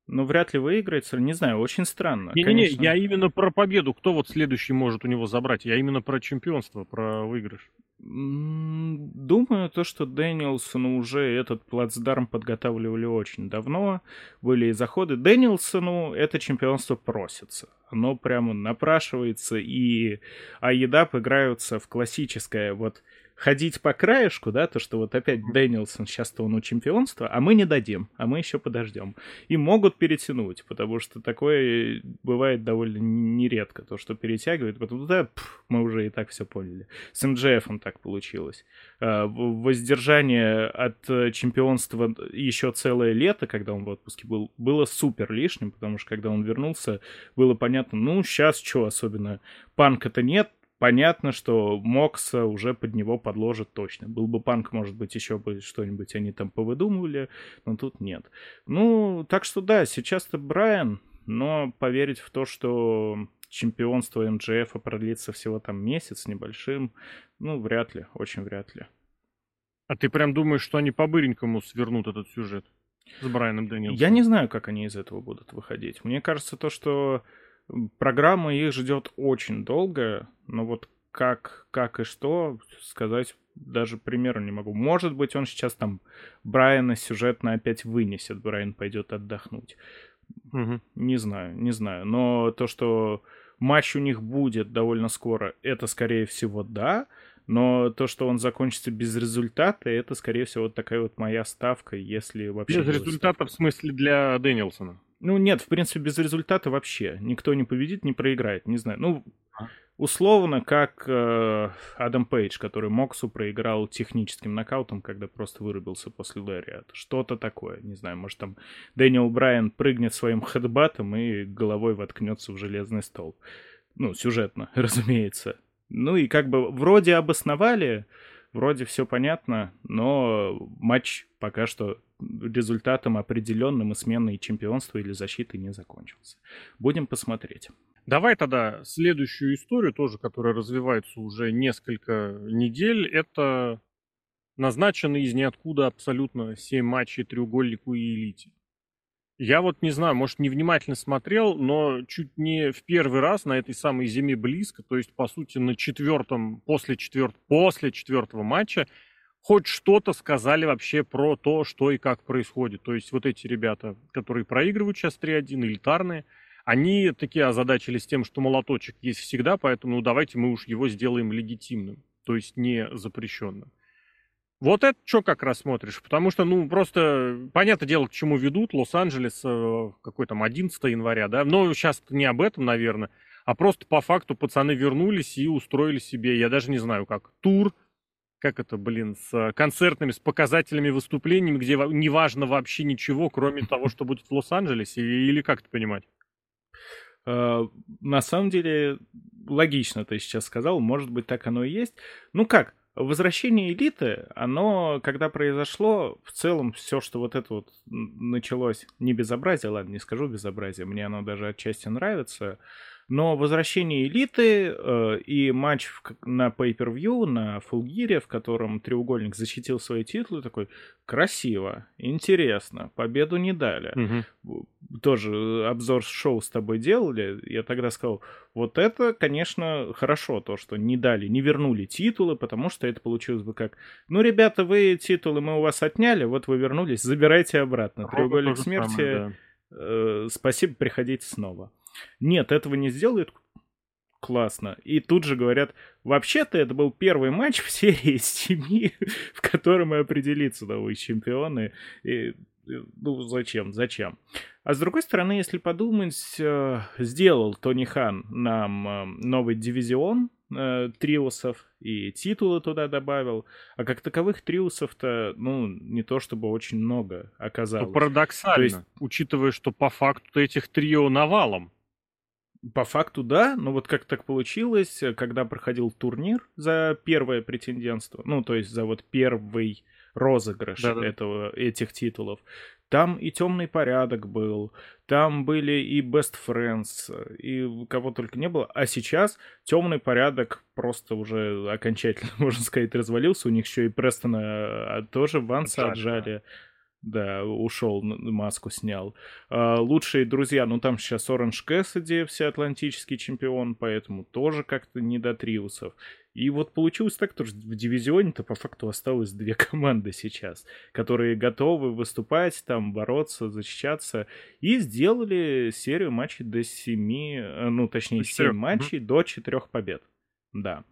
Но вряд ли выиграет, не знаю, очень странно. Не-не-не, я именно про победу. Кто вот следующий может у него забрать? Я именно про чемпионство, про выигрыш. Думаю, то, что Дэнилсону уже этот плацдарм подготавливали очень давно. Были и заходы. Дэнилсону это чемпионство просится. Оно прямо напрашивается, и Аедап играются в классическое вот ходить по краешку, да, то, что вот опять Дэнилсон, сейчас-то он у чемпионства, а мы не дадим, а мы еще подождем. И могут перетянуть, потому что такое бывает довольно нередко, то, что перетягивают, потом, да, пф, мы уже и так все поняли. С МДФ так получилось. А, воздержание от чемпионства еще целое лето, когда он в отпуске был, было супер лишним, потому что когда он вернулся, было понятно, ну, сейчас что особенно, панка-то нет, понятно, что Мокса уже под него подложит точно. Был бы панк, может быть, еще бы что-нибудь они там повыдумывали, но тут нет. Ну, так что да, сейчас-то Брайан, но поверить в то, что чемпионство МДФ продлится всего там месяц небольшим, ну, вряд ли, очень вряд ли. А ты прям думаешь, что они по-быренькому свернут этот сюжет с Брайаном Дэнилсом? Я не знаю, как они из этого будут выходить. Мне кажется, то, что Программа их ждет очень долго, но вот как, как и что сказать даже примеру не могу. Может быть, он сейчас там Брайана сюжетно опять вынесет, Брайан пойдет отдохнуть. Угу. Не знаю, не знаю. Но то, что матч у них будет довольно скоро, это, скорее всего, да. Но то, что он закончится без результата, это, скорее всего, вот такая вот моя ставка, если вообще... Без результата ставка. в смысле для Дэнилсона? Ну, нет, в принципе, без результата вообще. Никто не победит, не проиграет, не знаю. Ну, а? условно, как э, Адам Пейдж, который Моксу проиграл техническим нокаутом, когда просто вырубился после Лэриата. Что-то такое, не знаю, может там Дэниел Брайан прыгнет своим хедбатом и головой воткнется в железный стол. Ну, сюжетно, разумеется. Ну и как бы вроде обосновали, вроде все понятно, но матч пока что результатом определенным и сменой чемпионства или защиты не закончился. Будем посмотреть. Давай тогда следующую историю, тоже, которая развивается уже несколько недель. Это назначены из ниоткуда абсолютно 7 матчей треугольнику и элите. Я вот не знаю, может, невнимательно смотрел, но чуть не в первый раз на этой самой зиме близко, то есть, по сути, на четвертом, после, четверт, после четвертого матча хоть что-то сказали вообще про то, что и как происходит. То есть вот эти ребята, которые проигрывают сейчас 3-1, элитарные, они такие озадачились тем, что молоточек есть всегда, поэтому ну, давайте мы уж его сделаем легитимным, то есть не запрещенным. Вот это что как раз смотришь? Потому что, ну, просто, понятное дело, к чему ведут. Лос-Анджелес, э, какой там, 11 января, да? Но сейчас не об этом, наверное, а просто по факту пацаны вернулись и устроили себе, я даже не знаю как, тур, как это, блин, с концертными, с показателями выступлениями, где не важно вообще ничего, кроме того, что будет в Лос-Анджелесе, или как это понимать? Uh, на самом деле, логично ты сейчас сказал, может быть, так оно и есть. Ну как, Возвращение элиты, оно, когда произошло, в целом все, что вот это вот началось, не безобразие, ладно, не скажу безобразие, мне оно даже отчасти нравится, но возвращение элиты э, и матч в, на Pay-Per-View, на Фулгире, в котором треугольник защитил свои титулы, такой красиво, интересно, победу не дали. Угу. Тоже обзор шоу с тобой делали, я тогда сказал, вот это, конечно, хорошо, то, что не дали, не вернули титулы, потому что это получилось бы как, ну, ребята, вы титулы мы у вас отняли, вот вы вернулись, забирайте обратно. Треугольник смерти, самое, да. э, спасибо, приходите снова. Нет, этого не сделают. Классно. И тут же говорят, вообще-то это был первый матч в серии из семи, в котором и определиться новые чемпионы. И, ну, зачем? Зачем? А с другой стороны, если подумать, э, сделал Тони Хан нам э, новый дивизион э, триусов и титулы туда добавил, а как таковых триусов-то, ну, не то чтобы очень много оказалось. Ну, парадоксально, то есть, учитывая, что по факту этих трио навалом. По факту, да, но вот как так получилось, когда проходил турнир за первое претендентство, ну, то есть за вот первый розыгрыш да -да. этого, этих титулов, там и темный порядок был, там были и Best Friends, и кого только не было. А сейчас темный порядок просто уже окончательно, можно сказать, развалился. У них еще и Престона а, тоже Ванса отжали. отжали. Да, ушел, маску снял. А, лучшие друзья, ну там сейчас Оранж Кэссиди, всеатлантический чемпион, поэтому тоже как-то не до триусов. И вот получилось так, что в дивизионе-то по факту осталось две команды сейчас, которые готовы выступать, там бороться, защищаться, и сделали серию матчей до семи, э, ну точнее семь матчей до четырех побед. Да.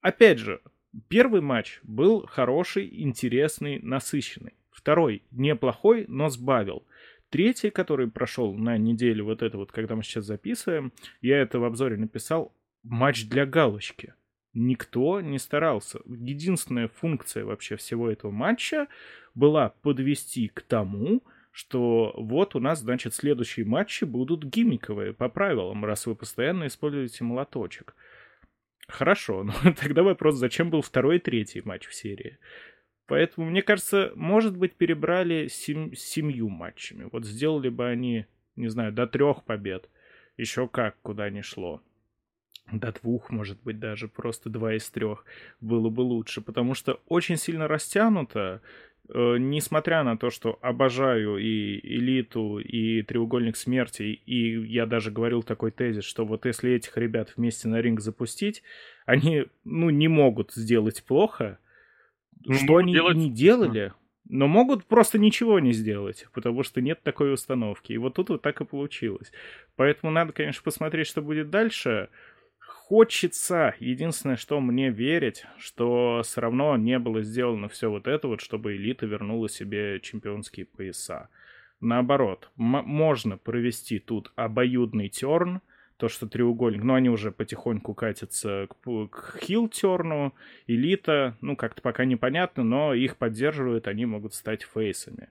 Опять же, первый матч был хороший, интересный, насыщенный. Второй неплохой, но сбавил. Третий, который прошел на неделю, вот это вот, когда мы сейчас записываем, я это в обзоре написал, матч для галочки. Никто не старался. Единственная функция вообще всего этого матча была подвести к тому, что вот у нас, значит, следующие матчи будут гиммиковые по правилам, раз вы постоянно используете молоточек. Хорошо, но тогда вопрос, зачем был второй и третий матч в серии? Поэтому, мне кажется, может быть, перебрали сем- семью матчами. Вот сделали бы они, не знаю, до трех побед. Еще как, куда ни шло. До двух, может быть, даже просто два из трех было бы лучше. Потому что очень сильно растянуто, э, несмотря на то, что обожаю и элиту, и треугольник смерти, и я даже говорил такой тезис, что вот если этих ребят вместе на ринг запустить, они, ну, не могут сделать плохо, ну, что они делать... не делали, но могут просто ничего не сделать, потому что нет такой установки. И вот тут вот так и получилось. Поэтому надо, конечно, посмотреть, что будет дальше. Хочется, единственное, что мне верить, что все равно не было сделано все вот это вот, чтобы элита вернула себе чемпионские пояса. Наоборот, можно провести тут обоюдный терн, то, что треугольник, но они уже потихоньку катятся к, к хилтерну, элита, ну, как-то пока непонятно, но их поддерживают, они могут стать фейсами.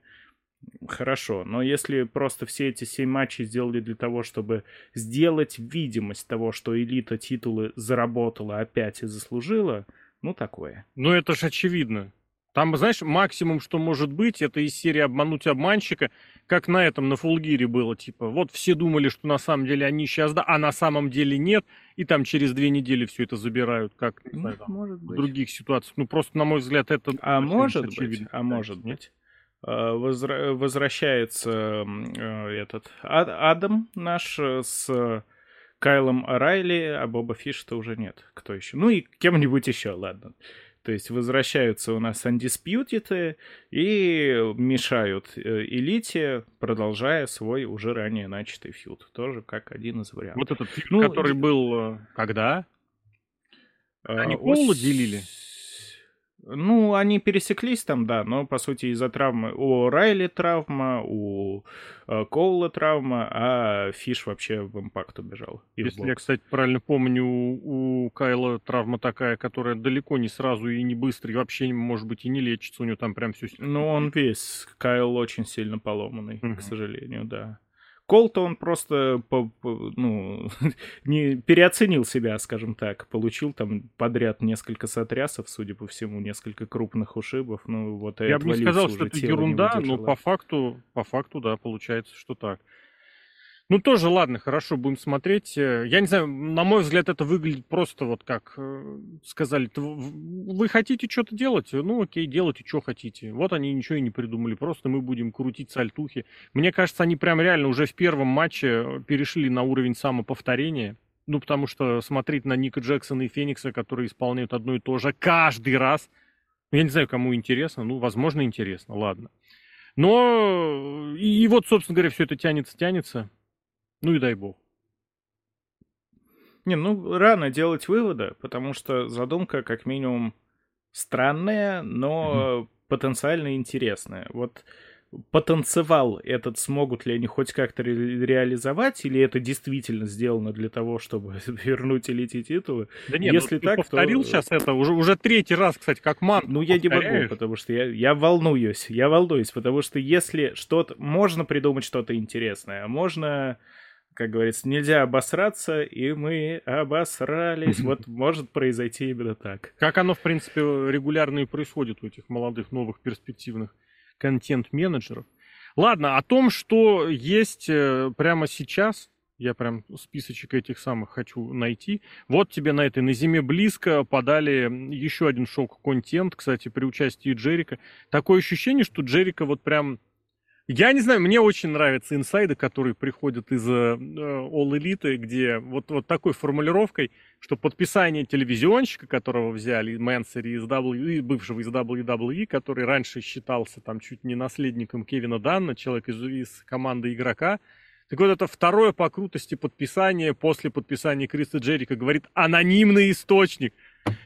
Хорошо, но если просто все эти семь матчей сделали для того, чтобы сделать видимость того, что элита титулы заработала опять и заслужила, ну, такое. Ну, это же очевидно. Там, знаешь, максимум, что может быть, это из серии «Обмануть обманщика», как на этом, на Фулгире было, типа, вот все думали, что на самом деле они сейчас, да, а на самом деле нет, и там через две недели все это забирают, как, не знаю, там, может в быть. других ситуациях. Ну, просто, на мой взгляд, это... А может быть, а может быть. А, возра- возвращается э, этот Адам наш э, с Кайлом Райли, а Боба Фиш-то уже нет. Кто еще? Ну и кем-нибудь еще, ладно. То есть возвращаются у нас Undisputed и мешают э, Элите, продолжая свой уже ранее начатый фьюд. Тоже как один из вариантов. Вот этот фьюд, ну, который был э, когда? Они Коула делили? Ну, они пересеклись там, да, но, по сути, из-за травмы... У Райли травма, у э, Коула травма, а Фиш вообще в импакт убежал. Если я, кстати, правильно помню, у, у Кайла травма такая, которая далеко не сразу и не быстро, и вообще, может быть, и не лечится, у него там прям все... Ну, он весь, Кайл очень сильно поломанный, угу. к сожалению, да. Кол-то он просто по, по, ну, не переоценил себя, скажем так. Получил там подряд несколько сотрясов, судя по всему, несколько крупных ушибов. Ну, вот Я бы не сказал, что это ерунда, но по факту, по факту, да, получается, что так. Ну, тоже, ладно, хорошо, будем смотреть. Э, я не знаю, на мой взгляд, это выглядит просто вот как э, сказали. Вы хотите что-то делать? Ну, окей, делайте, что хотите. Вот они ничего и не придумали. Просто мы будем крутить сальтухи. Мне кажется, они прям реально уже в первом матче э, перешли на уровень самоповторения. Ну, потому что смотреть на Ника Джексона и Феникса, которые исполняют одно и то же каждый раз, ну, я не знаю, кому интересно. Ну, возможно, интересно, ладно. Но и, и вот, собственно говоря, все это тянется, тянется. Ну и дай бог. Не, ну рано делать выводы, потому что задумка как минимум странная, но mm-hmm. потенциально интересная. Вот потанцевал этот, смогут ли они хоть как-то ре- реализовать, или это действительно сделано для того, чтобы вернуть элите титулы. Да нет, Если ну, так, повторил то... сейчас это уже, уже третий раз, кстати, как ман. Ну, я не могу, потому что я, я волнуюсь, я волнуюсь, потому что если что-то... Можно придумать что-то интересное, а можно как говорится, нельзя обосраться, и мы обосрались. Вот может произойти именно так. Как оно, в принципе, регулярно и происходит у этих молодых, новых, перспективных контент-менеджеров. Ладно, о том, что есть э, прямо сейчас, я прям списочек этих самых хочу найти. Вот тебе на этой, на зиме близко подали еще один шок-контент, кстати, при участии Джерика. Такое ощущение, что Джерика вот прям я не знаю, мне очень нравятся инсайды, которые приходят из э, All Elite, где вот, вот такой формулировкой, что подписание телевизионщика, которого взяли Мэнсери из WWE, бывшего из WWE, который раньше считался там чуть не наследником Кевина Данна, человек из, из команды игрока, так вот это второе по крутости подписание после подписания Криса Джерика говорит анонимный источник.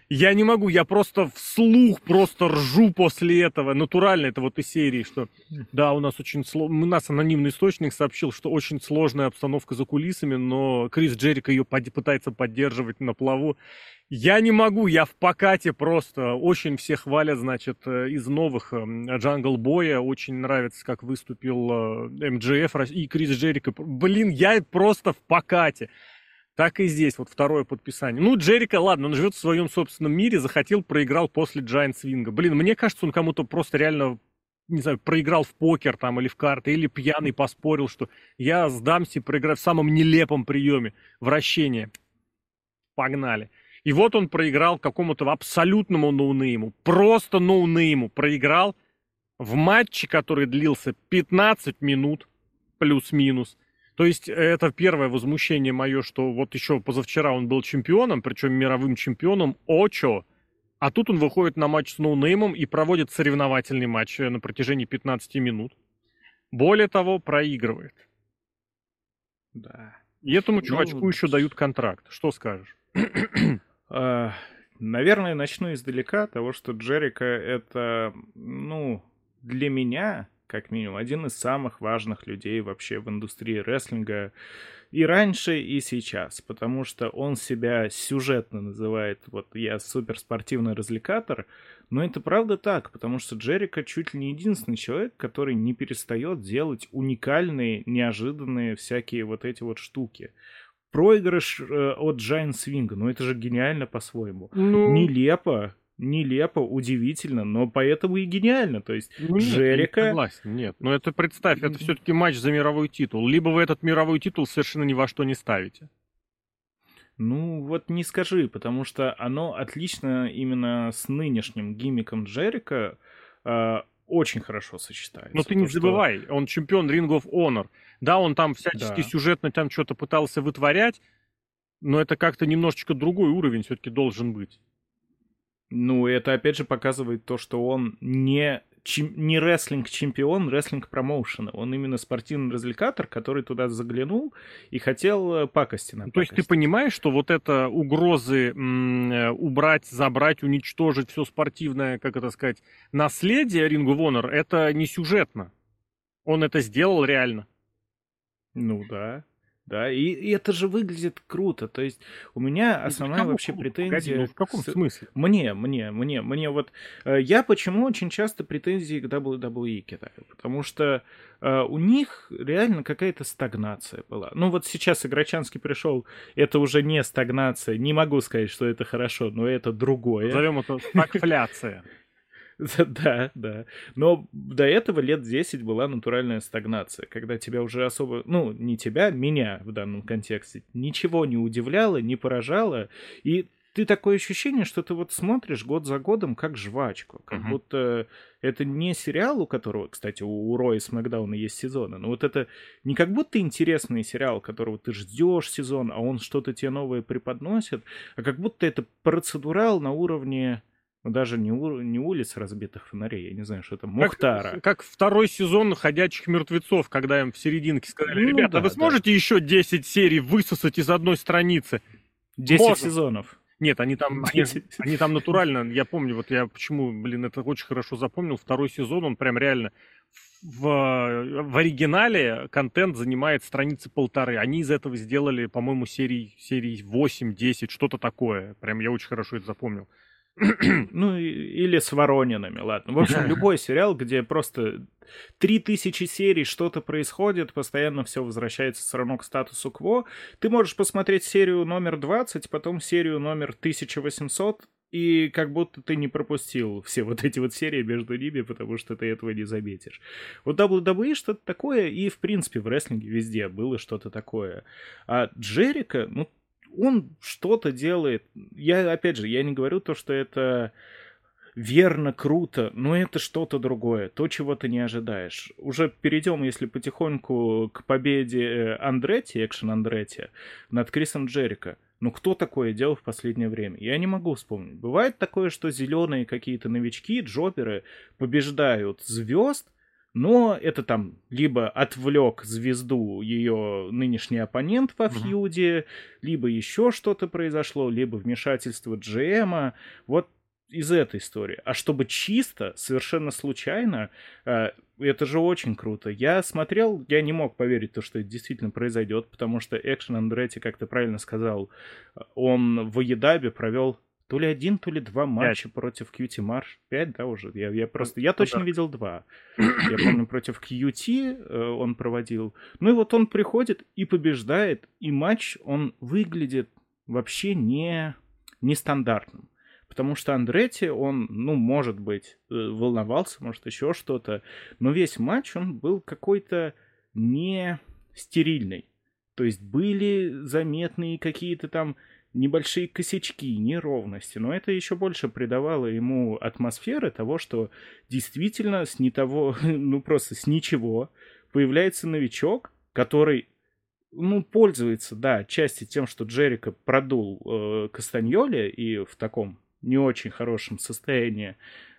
Я не могу, я просто вслух просто ржу после этого. Натурально это вот из серии, что да, у нас очень сложно, у нас анонимный источник сообщил, что очень сложная обстановка за кулисами, но Крис Джерик ее под... пытается поддерживать на плаву. Я не могу, я в покате просто. Очень все хвалят, значит, э, из новых Джангл Боя. Очень нравится, как выступил МДФ э, и Крис Джерика. Блин, я просто в покате. Так и здесь, вот второе подписание. Ну, Джерика, ладно, он живет в своем собственном мире, захотел, проиграл после Giant Свинга. Блин, мне кажется, он кому-то просто реально, не знаю, проиграл в покер там или в карты, или пьяный поспорил, что я сдамся и проиграю в самом нелепом приеме вращения. Погнали. И вот он проиграл какому-то абсолютному ноунейму, просто ноунейму проиграл в матче, который длился 15 минут, плюс-минус. То есть это первое возмущение мое, что вот еще позавчера он был чемпионом, причем мировым чемпионом Очо, а тут он выходит на матч с ноунеймом и проводит соревновательный матч на протяжении 15 минут. Более того, проигрывает. Да. И этому ну, чувачку ну, еще дают контракт. Что скажешь? А, наверное, начну издалека того, что Джерика это, ну, для меня как минимум, один из самых важных людей вообще в индустрии рестлинга и раньше, и сейчас, потому что он себя сюжетно называет, вот я суперспортивный развлекатор, но это правда так, потому что Джерика чуть ли не единственный человек, который не перестает делать уникальные, неожиданные всякие вот эти вот штуки. Проигрыш э, от Giant Swing, ну это же гениально по-своему. Ну... Нелепо, нелепо, удивительно, но поэтому и гениально. То есть ну, нет, Джерика... Не согласен, нет. Но это представь, это все-таки матч за мировой титул. Либо вы этот мировой титул совершенно ни во что не ставите. Ну, вот не скажи, потому что оно отлично именно с нынешним гиммиком Джерика э, очень хорошо сочетается. Но ты не что... забывай, он чемпион Ring of Honor. Да, он там всячески да. сюжетно там что-то пытался вытворять, но это как-то немножечко другой уровень все-таки должен быть. Ну, это опять же показывает то, что он не не рестлинг-чемпион рестлинг-промоушена. Он именно спортивный развлекатор, который туда заглянул и хотел э, пакости на То есть ты понимаешь, что вот это угрозы м- э, убрать, забрать, уничтожить все спортивное, как это сказать, наследие Рингу Вонор, это не сюжетно. Он это сделал реально. Ну да да, и, и это же выглядит круто, то есть у меня ну, основная кому, вообще претензия... Погоди, ну в каком с... смысле? Мне, мне, мне, мне вот... Э, я почему очень часто претензии к WWE кидаю, потому что э, у них реально какая-то стагнация была. Ну вот сейчас Играчанский пришел, это уже не стагнация, не могу сказать, что это хорошо, но это другое. Назовем это стагфляция. Да, да. Но до этого лет 10 была натуральная стагнация, когда тебя уже особо, ну, не тебя, меня в данном контексте, ничего не удивляло, не поражало, и ты такое ощущение, что ты вот смотришь год за годом как жвачку, как uh-huh. будто это не сериал, у которого, кстати, у Роя с Макдауна есть сезоны, но вот это не как будто интересный сериал, которого ты ждешь сезон, а он что-то тебе новое преподносит, а как будто это процедурал на уровне ну, даже не, у, не улиц разбитых фонарей, я не знаю, что это, Мухтара. Как, как второй сезон «Ходячих мертвецов», когда им в серединке сказали, ну, ребята, да, вы сможете да. еще 10 серий высосать из одной страницы? 10 Можно. сезонов. Нет, они там, они, они там натурально, я помню, вот я почему, блин, это очень хорошо запомнил, второй сезон, он прям реально в, в оригинале контент занимает страницы полторы. Они из этого сделали, по-моему, серий, серий 8-10, что-то такое. Прям я очень хорошо это запомнил. ну, или с Воронинами, ладно. В общем, любой сериал, где просто три тысячи серий что-то происходит, постоянно все возвращается все равно к статусу кво. Ты можешь посмотреть серию номер 20, потом серию номер 1800, и как будто ты не пропустил все вот эти вот серии между ними, потому что ты этого не заметишь. Вот WWE что-то такое, и в принципе в рестлинге везде было что-то такое. А Джерика, ну, он что-то делает. Я, опять же, я не говорю то, что это верно, круто, но это что-то другое, то, чего ты не ожидаешь. Уже перейдем, если потихоньку, к победе Андретти, экшен Андретти, над Крисом Джерика. Ну, кто такое делал в последнее время? Я не могу вспомнить. Бывает такое, что зеленые какие-то новички, джоперы, побеждают звезд, но это там либо отвлек звезду ее нынешний оппонент во фьюде, mm-hmm. либо еще что-то произошло, либо вмешательство GM. Вот из этой истории. А чтобы чисто, совершенно случайно, э, это же очень круто. Я смотрел, я не мог поверить, то, что это действительно произойдет, потому что Экшен Андретти, как ты правильно сказал, он в Едабе провел то ли один, то ли два матча Пять. против QT Марш. Пять, да, уже? Я, я просто... Я ну точно видел два. Я помню, против QT э, он проводил. Ну и вот он приходит и побеждает, и матч, он выглядит вообще не нестандартным. Потому что Андретти, он, ну, может быть, э, волновался, может, еще что-то, но весь матч, он был какой-то не стерильный. То есть были заметные какие-то там небольшие косячки, неровности, но это еще больше придавало ему атмосферы того, что действительно с не того, ну просто с ничего появляется новичок, который ну, пользуется, да, отчасти тем, что Джерика продул э, Кастаньоле и в таком не очень хорошем состоянии,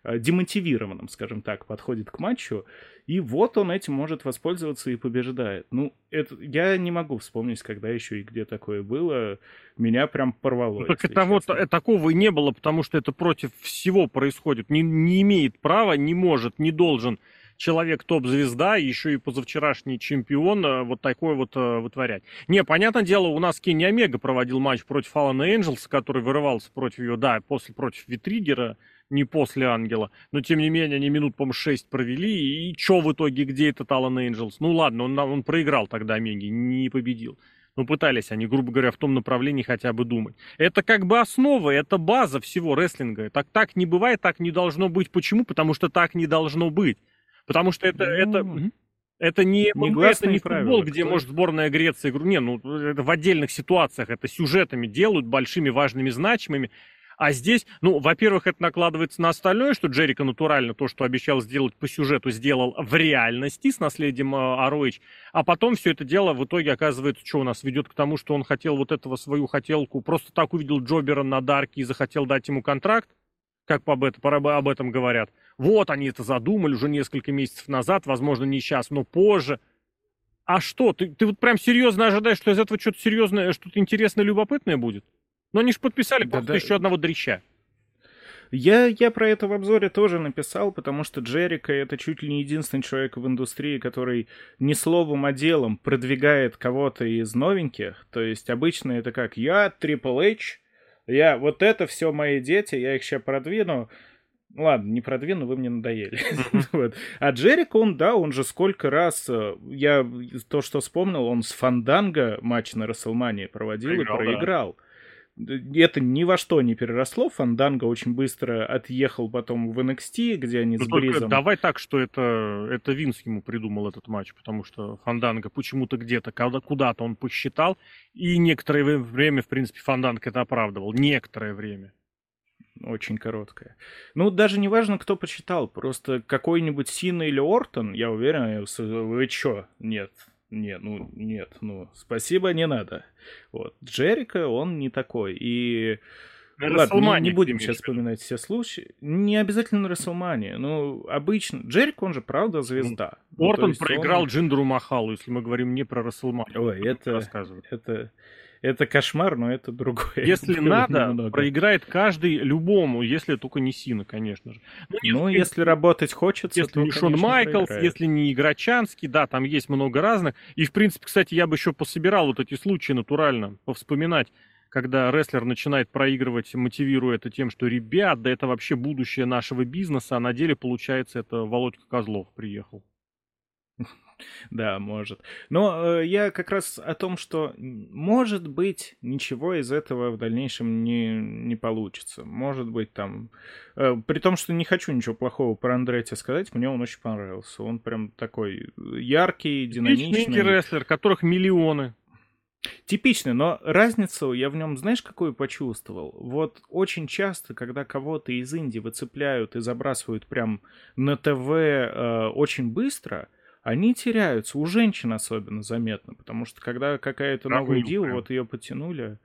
э, демотивированном, скажем так, подходит к матчу, и вот он этим может воспользоваться и побеждает. Ну, это я не могу вспомнить, когда еще и где такое было. Меня прям порвало. Ну, так это вот такого и не было, потому что это против всего происходит. Не, не имеет права, не может, не должен человек топ-звезда, еще и позавчерашний чемпион, э, вот такой вот э, вытворять. Не, понятное дело, у нас Кенни Омега проводил матч против Алана Энджелса, который вырывался против ее, да, после против Витригера, не после Ангела. Но, тем не менее, они минут, по-моему, 6 провели. И что в итоге, где этот Алан Энджелс? Ну ладно, он, он проиграл тогда Омеги, не победил. Ну, пытались они, грубо говоря, в том направлении хотя бы думать. Это как бы основа, это база всего рестлинга. Так, так не бывает, так не должно быть. Почему? Потому что так не должно быть. Потому что это, это, это не, это не футбол, где кто... может сборная Греции. Не, ну это в отдельных ситуациях это сюжетами делают, большими, важными, значимыми. А здесь, ну, во-первых, это накладывается на остальное, что Джерика натурально то, что обещал сделать по сюжету, сделал в реальности с наследием э, Ароич. А потом все это дело в итоге оказывается, что у нас ведет к тому, что он хотел вот этого свою хотелку, просто так увидел Джобера на Дарке и захотел дать ему контракт. как об этом, об этом говорят. Вот они это задумали уже несколько месяцев назад, возможно, не сейчас, но позже. А что, ты, ты вот прям серьезно ожидаешь, что из этого что-то серьезное, что-то интересное, любопытное будет? Ну, они же подписали да, просто да. еще одного дрища. Я, я про это в обзоре тоже написал, потому что Джерика это чуть ли не единственный человек в индустрии, который не словом, а делом продвигает кого-то из новеньких. То есть обычно это как я, Triple H, я вот это все мои дети, я их сейчас продвину. Ладно, не продвину, вы мне надоели. вот. А Джерик, он, да, он же сколько раз, э, я то, что вспомнил, он с Фанданго матч на Расселмании проводил проиграл, и проиграл. Да это ни во что не переросло. Фанданго очень быстро отъехал потом в NXT, где они ну, с Бризом... Давай так, что это, это Винс ему придумал этот матч, потому что Фанданго почему-то где-то, куда-то он посчитал, и некоторое время, в принципе, Фанданго это оправдывал. Некоторое время очень короткая. Ну, даже не важно, кто почитал, просто какой-нибудь Сина или Ортон, я уверен, вы чё? Нет, нет, ну, нет, ну, спасибо, не надо. Вот. Джерика, он не такой. И... На Ладно, не, не будем сейчас вспоминать все случаи. Не обязательно на Расселмане. Ну, обычно. Джерик, он же, правда, звезда. Ну, Ортон ну, проиграл он... Джиндру Махалу, если мы говорим не про Расселмане. Ой, это, это, это кошмар, но это другое. Если надо, немного. проиграет каждый любому, если только не Сина, конечно же. Ну, если, ну, если работать хочется, если то, не Шон Майклс, проиграет. если не Играчанский, да, там есть много разных. И, в принципе, кстати, я бы еще пособирал вот эти случаи натурально, повспоминать когда рестлер начинает проигрывать, мотивируя это тем, что ребят, да это вообще будущее нашего бизнеса, а на деле, получается, это Володька Козлов приехал. Да, может. Но э, я как раз о том, что может быть ничего из этого в дальнейшем не, не получится. Может быть там... Э, при том, что не хочу ничего плохого про Андретти сказать, мне он очень понравился. Он прям такой яркий, динамичный. Типичный рестлер, которых миллионы. Типичный, но разницу я в нем, знаешь, какую почувствовал? Вот очень часто, когда кого-то из Индии выцепляют и забрасывают прям на ТВ э, очень быстро, они теряются, у женщин особенно заметно, потому что когда какая-то новая дива, вот ее потянули,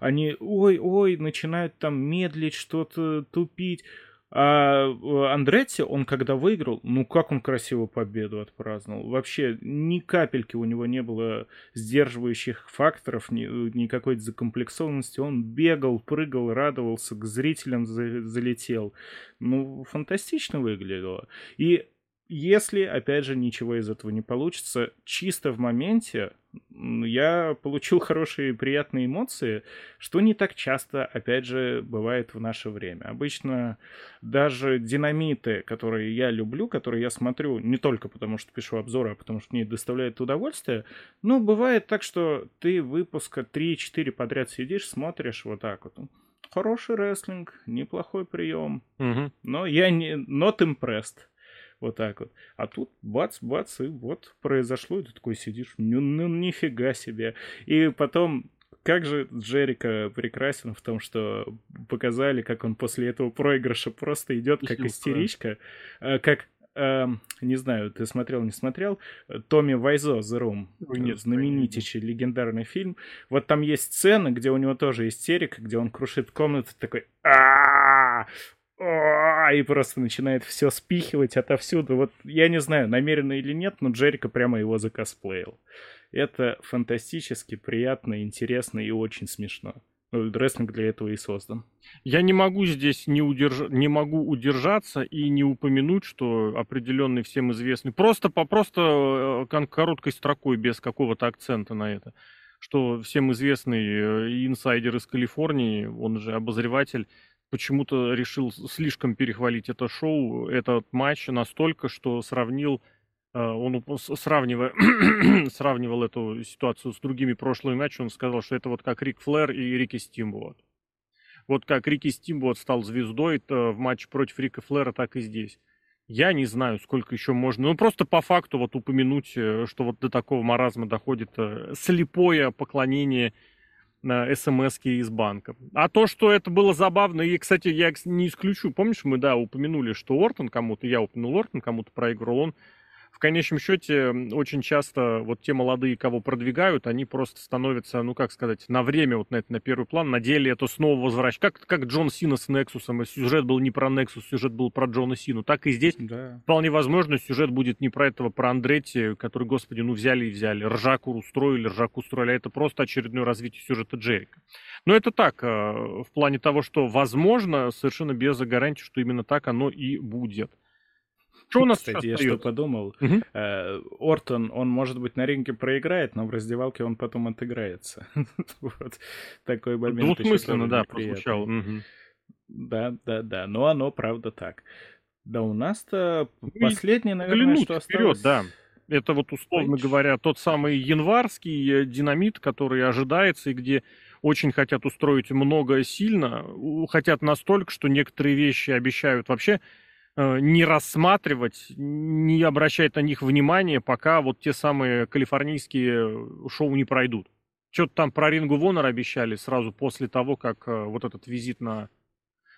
они ой-ой, начинают там медлить, что-то тупить. А э, Андретти, он когда выиграл, ну как он красиво победу отпраздновал. Вообще ни капельки у него не было сдерживающих факторов, ни, никакой закомплексованности. Он бегал, прыгал, радовался, к зрителям за, залетел. Ну, фантастично выглядело. И если, опять же, ничего из этого не получится, чисто в моменте я получил хорошие приятные эмоции, что не так часто, опять же, бывает в наше время. Обычно даже динамиты, которые я люблю, которые я смотрю не только потому, что пишу обзоры, а потому что мне доставляет удовольствие, но бывает так, что ты выпуска 3-4 подряд сидишь, смотришь вот так вот. Хороший рестлинг, неплохой прием, угу. но я не not impressed. Вот так вот. А тут бац, бац, и вот произошло, и ты такой сидишь, ну, ну нифига себе. И потом как же Джерика прекрасен в том, что показали, как он после этого проигрыша просто идет как истеричка, э, как Uh, не знаю, ты смотрел, не смотрел, Томми Вайзо The Room, Нет, знаменитейший легендарный фильм. Вот там есть сцена, где у него тоже истерика, где он крушит комнату, такой и просто начинает все спихивать отовсюду. Вот я не знаю, намеренно или нет, но Джерика прямо его закосплеил. Это фантастически приятно, интересно и очень смешно. Ну, для этого и создан. Я не могу здесь не, удерж... не могу удержаться и не упомянуть, что определенный всем известный, просто по просто э, короткой строкой, без какого-то акцента на это, что всем известный э, инсайдер из Калифорнии, он же обозреватель почему-то решил слишком перехвалить это шоу, этот матч настолько, что сравнил, э, он сравнивая, сравнивал эту ситуацию с другими прошлыми матчами, он сказал, что это вот как Рик Флэр и Рики Стимбот. Вот как Рики Стимбот стал звездой в матче против Рика Флэра, так и здесь. Я не знаю, сколько еще можно. Ну, просто по факту вот упомянуть, э, что вот до такого маразма доходит э, слепое поклонение смс из банка. А то, что это было забавно, и, кстати, я не исключу, помнишь, мы, да, упомянули, что Ортон кому-то, я упомянул Ортон, кому-то проиграл, он в конечном счете очень часто вот те молодые, кого продвигают, они просто становятся, ну как сказать, на время вот на это на первый план. На деле это снова возвращается. Как, как Джон Сина с Нексусом. И сюжет был не про Нексус, сюжет был про Джона Сину. Так и здесь да. вполне возможно сюжет будет не про этого, про Андретти, который, господи, ну взяли и взяли. Ржаку устроили, Ржаку устроили. А это просто очередное развитие сюжета Джерика. Но это так, э, в плане того, что возможно, совершенно без гарантии, что именно так оно и будет. Что у нас Кстати, я что подумал. Угу. Э, Ортон, он, может быть, на ринге проиграет, но в раздевалке он потом отыграется. вот такой момент. Двусмысленно, да, прозвучал. Да, да, да. Но оно, правда, так. Да у нас-то ну, последний, наверное, что осталось... да. Это вот, условно Пейдж. говоря, тот самый январский э, динамит, который ожидается и где очень хотят устроить много сильно, хотят настолько, что некоторые вещи обещают вообще не рассматривать, не обращать на них внимания, пока вот те самые калифорнийские шоу не пройдут. Что-то там про Рингу Вонор обещали сразу после того, как э, вот этот визит на,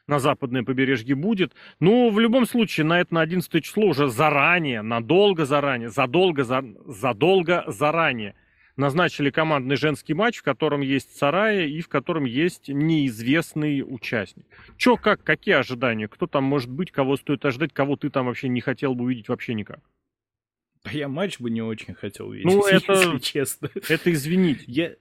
на западное побережье будет. Ну, в любом случае, на это на 11 число уже заранее, надолго заранее, задолго, за, задолго заранее – назначили командный женский матч, в котором есть Сарая и в котором есть неизвестный участник. Чё, как, какие ожидания? Кто там может быть, кого стоит ожидать, кого ты там вообще не хотел бы увидеть вообще никак? Я матч бы не очень хотел видеть, ну, это, если честно. Это извините. Я,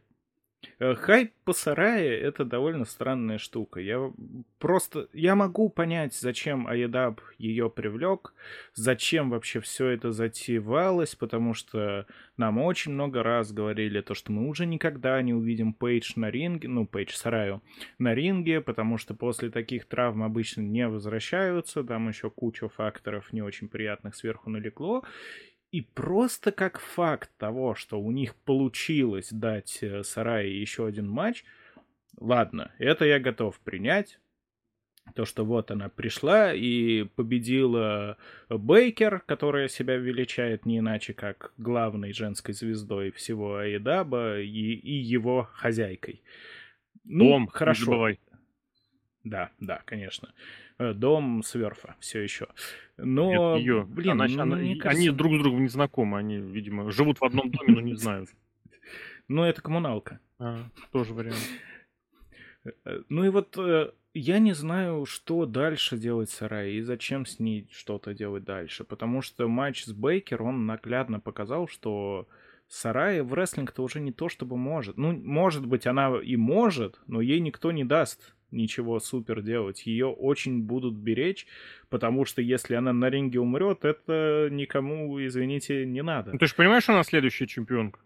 хайп по сарае — это довольно странная штука. Я просто... Я могу понять, зачем Аедаб ее привлек, зачем вообще все это затевалось, потому что нам очень много раз говорили то, что мы уже никогда не увидим Пейдж на ринге, ну, Пейдж Сараю на ринге, потому что после таких травм обычно не возвращаются, там еще куча факторов не очень приятных сверху налегло, и просто как факт того, что у них получилось дать э, Сарае еще один матч, ладно, это я готов принять. То, что вот она пришла и победила Бейкер, которая себя величает не иначе, как главной женской звездой всего Айдаба и, и его хозяйкой. Ну, Дом, хорошо. Да, да, конечно. Э, дом Сверфа все еще. Но, Нет, ее. Блин, она, она, кажется... они друг с другом не знакомы, они, видимо, живут в одном доме, но не знают. Ну, это коммуналка. А, тоже вариант. Э, ну и вот э, я не знаю, что дальше делать Сарай и зачем с ней что-то делать дальше, потому что матч с Бейкер, он наглядно показал, что Сарай в рестлинг-то уже не то чтобы может. Ну, может быть, она и может, но ей никто не даст ничего супер делать. Ее очень будут беречь, потому что если она на ринге умрет, это никому, извините, не надо. Ну, ты же понимаешь, что она следующая чемпионка?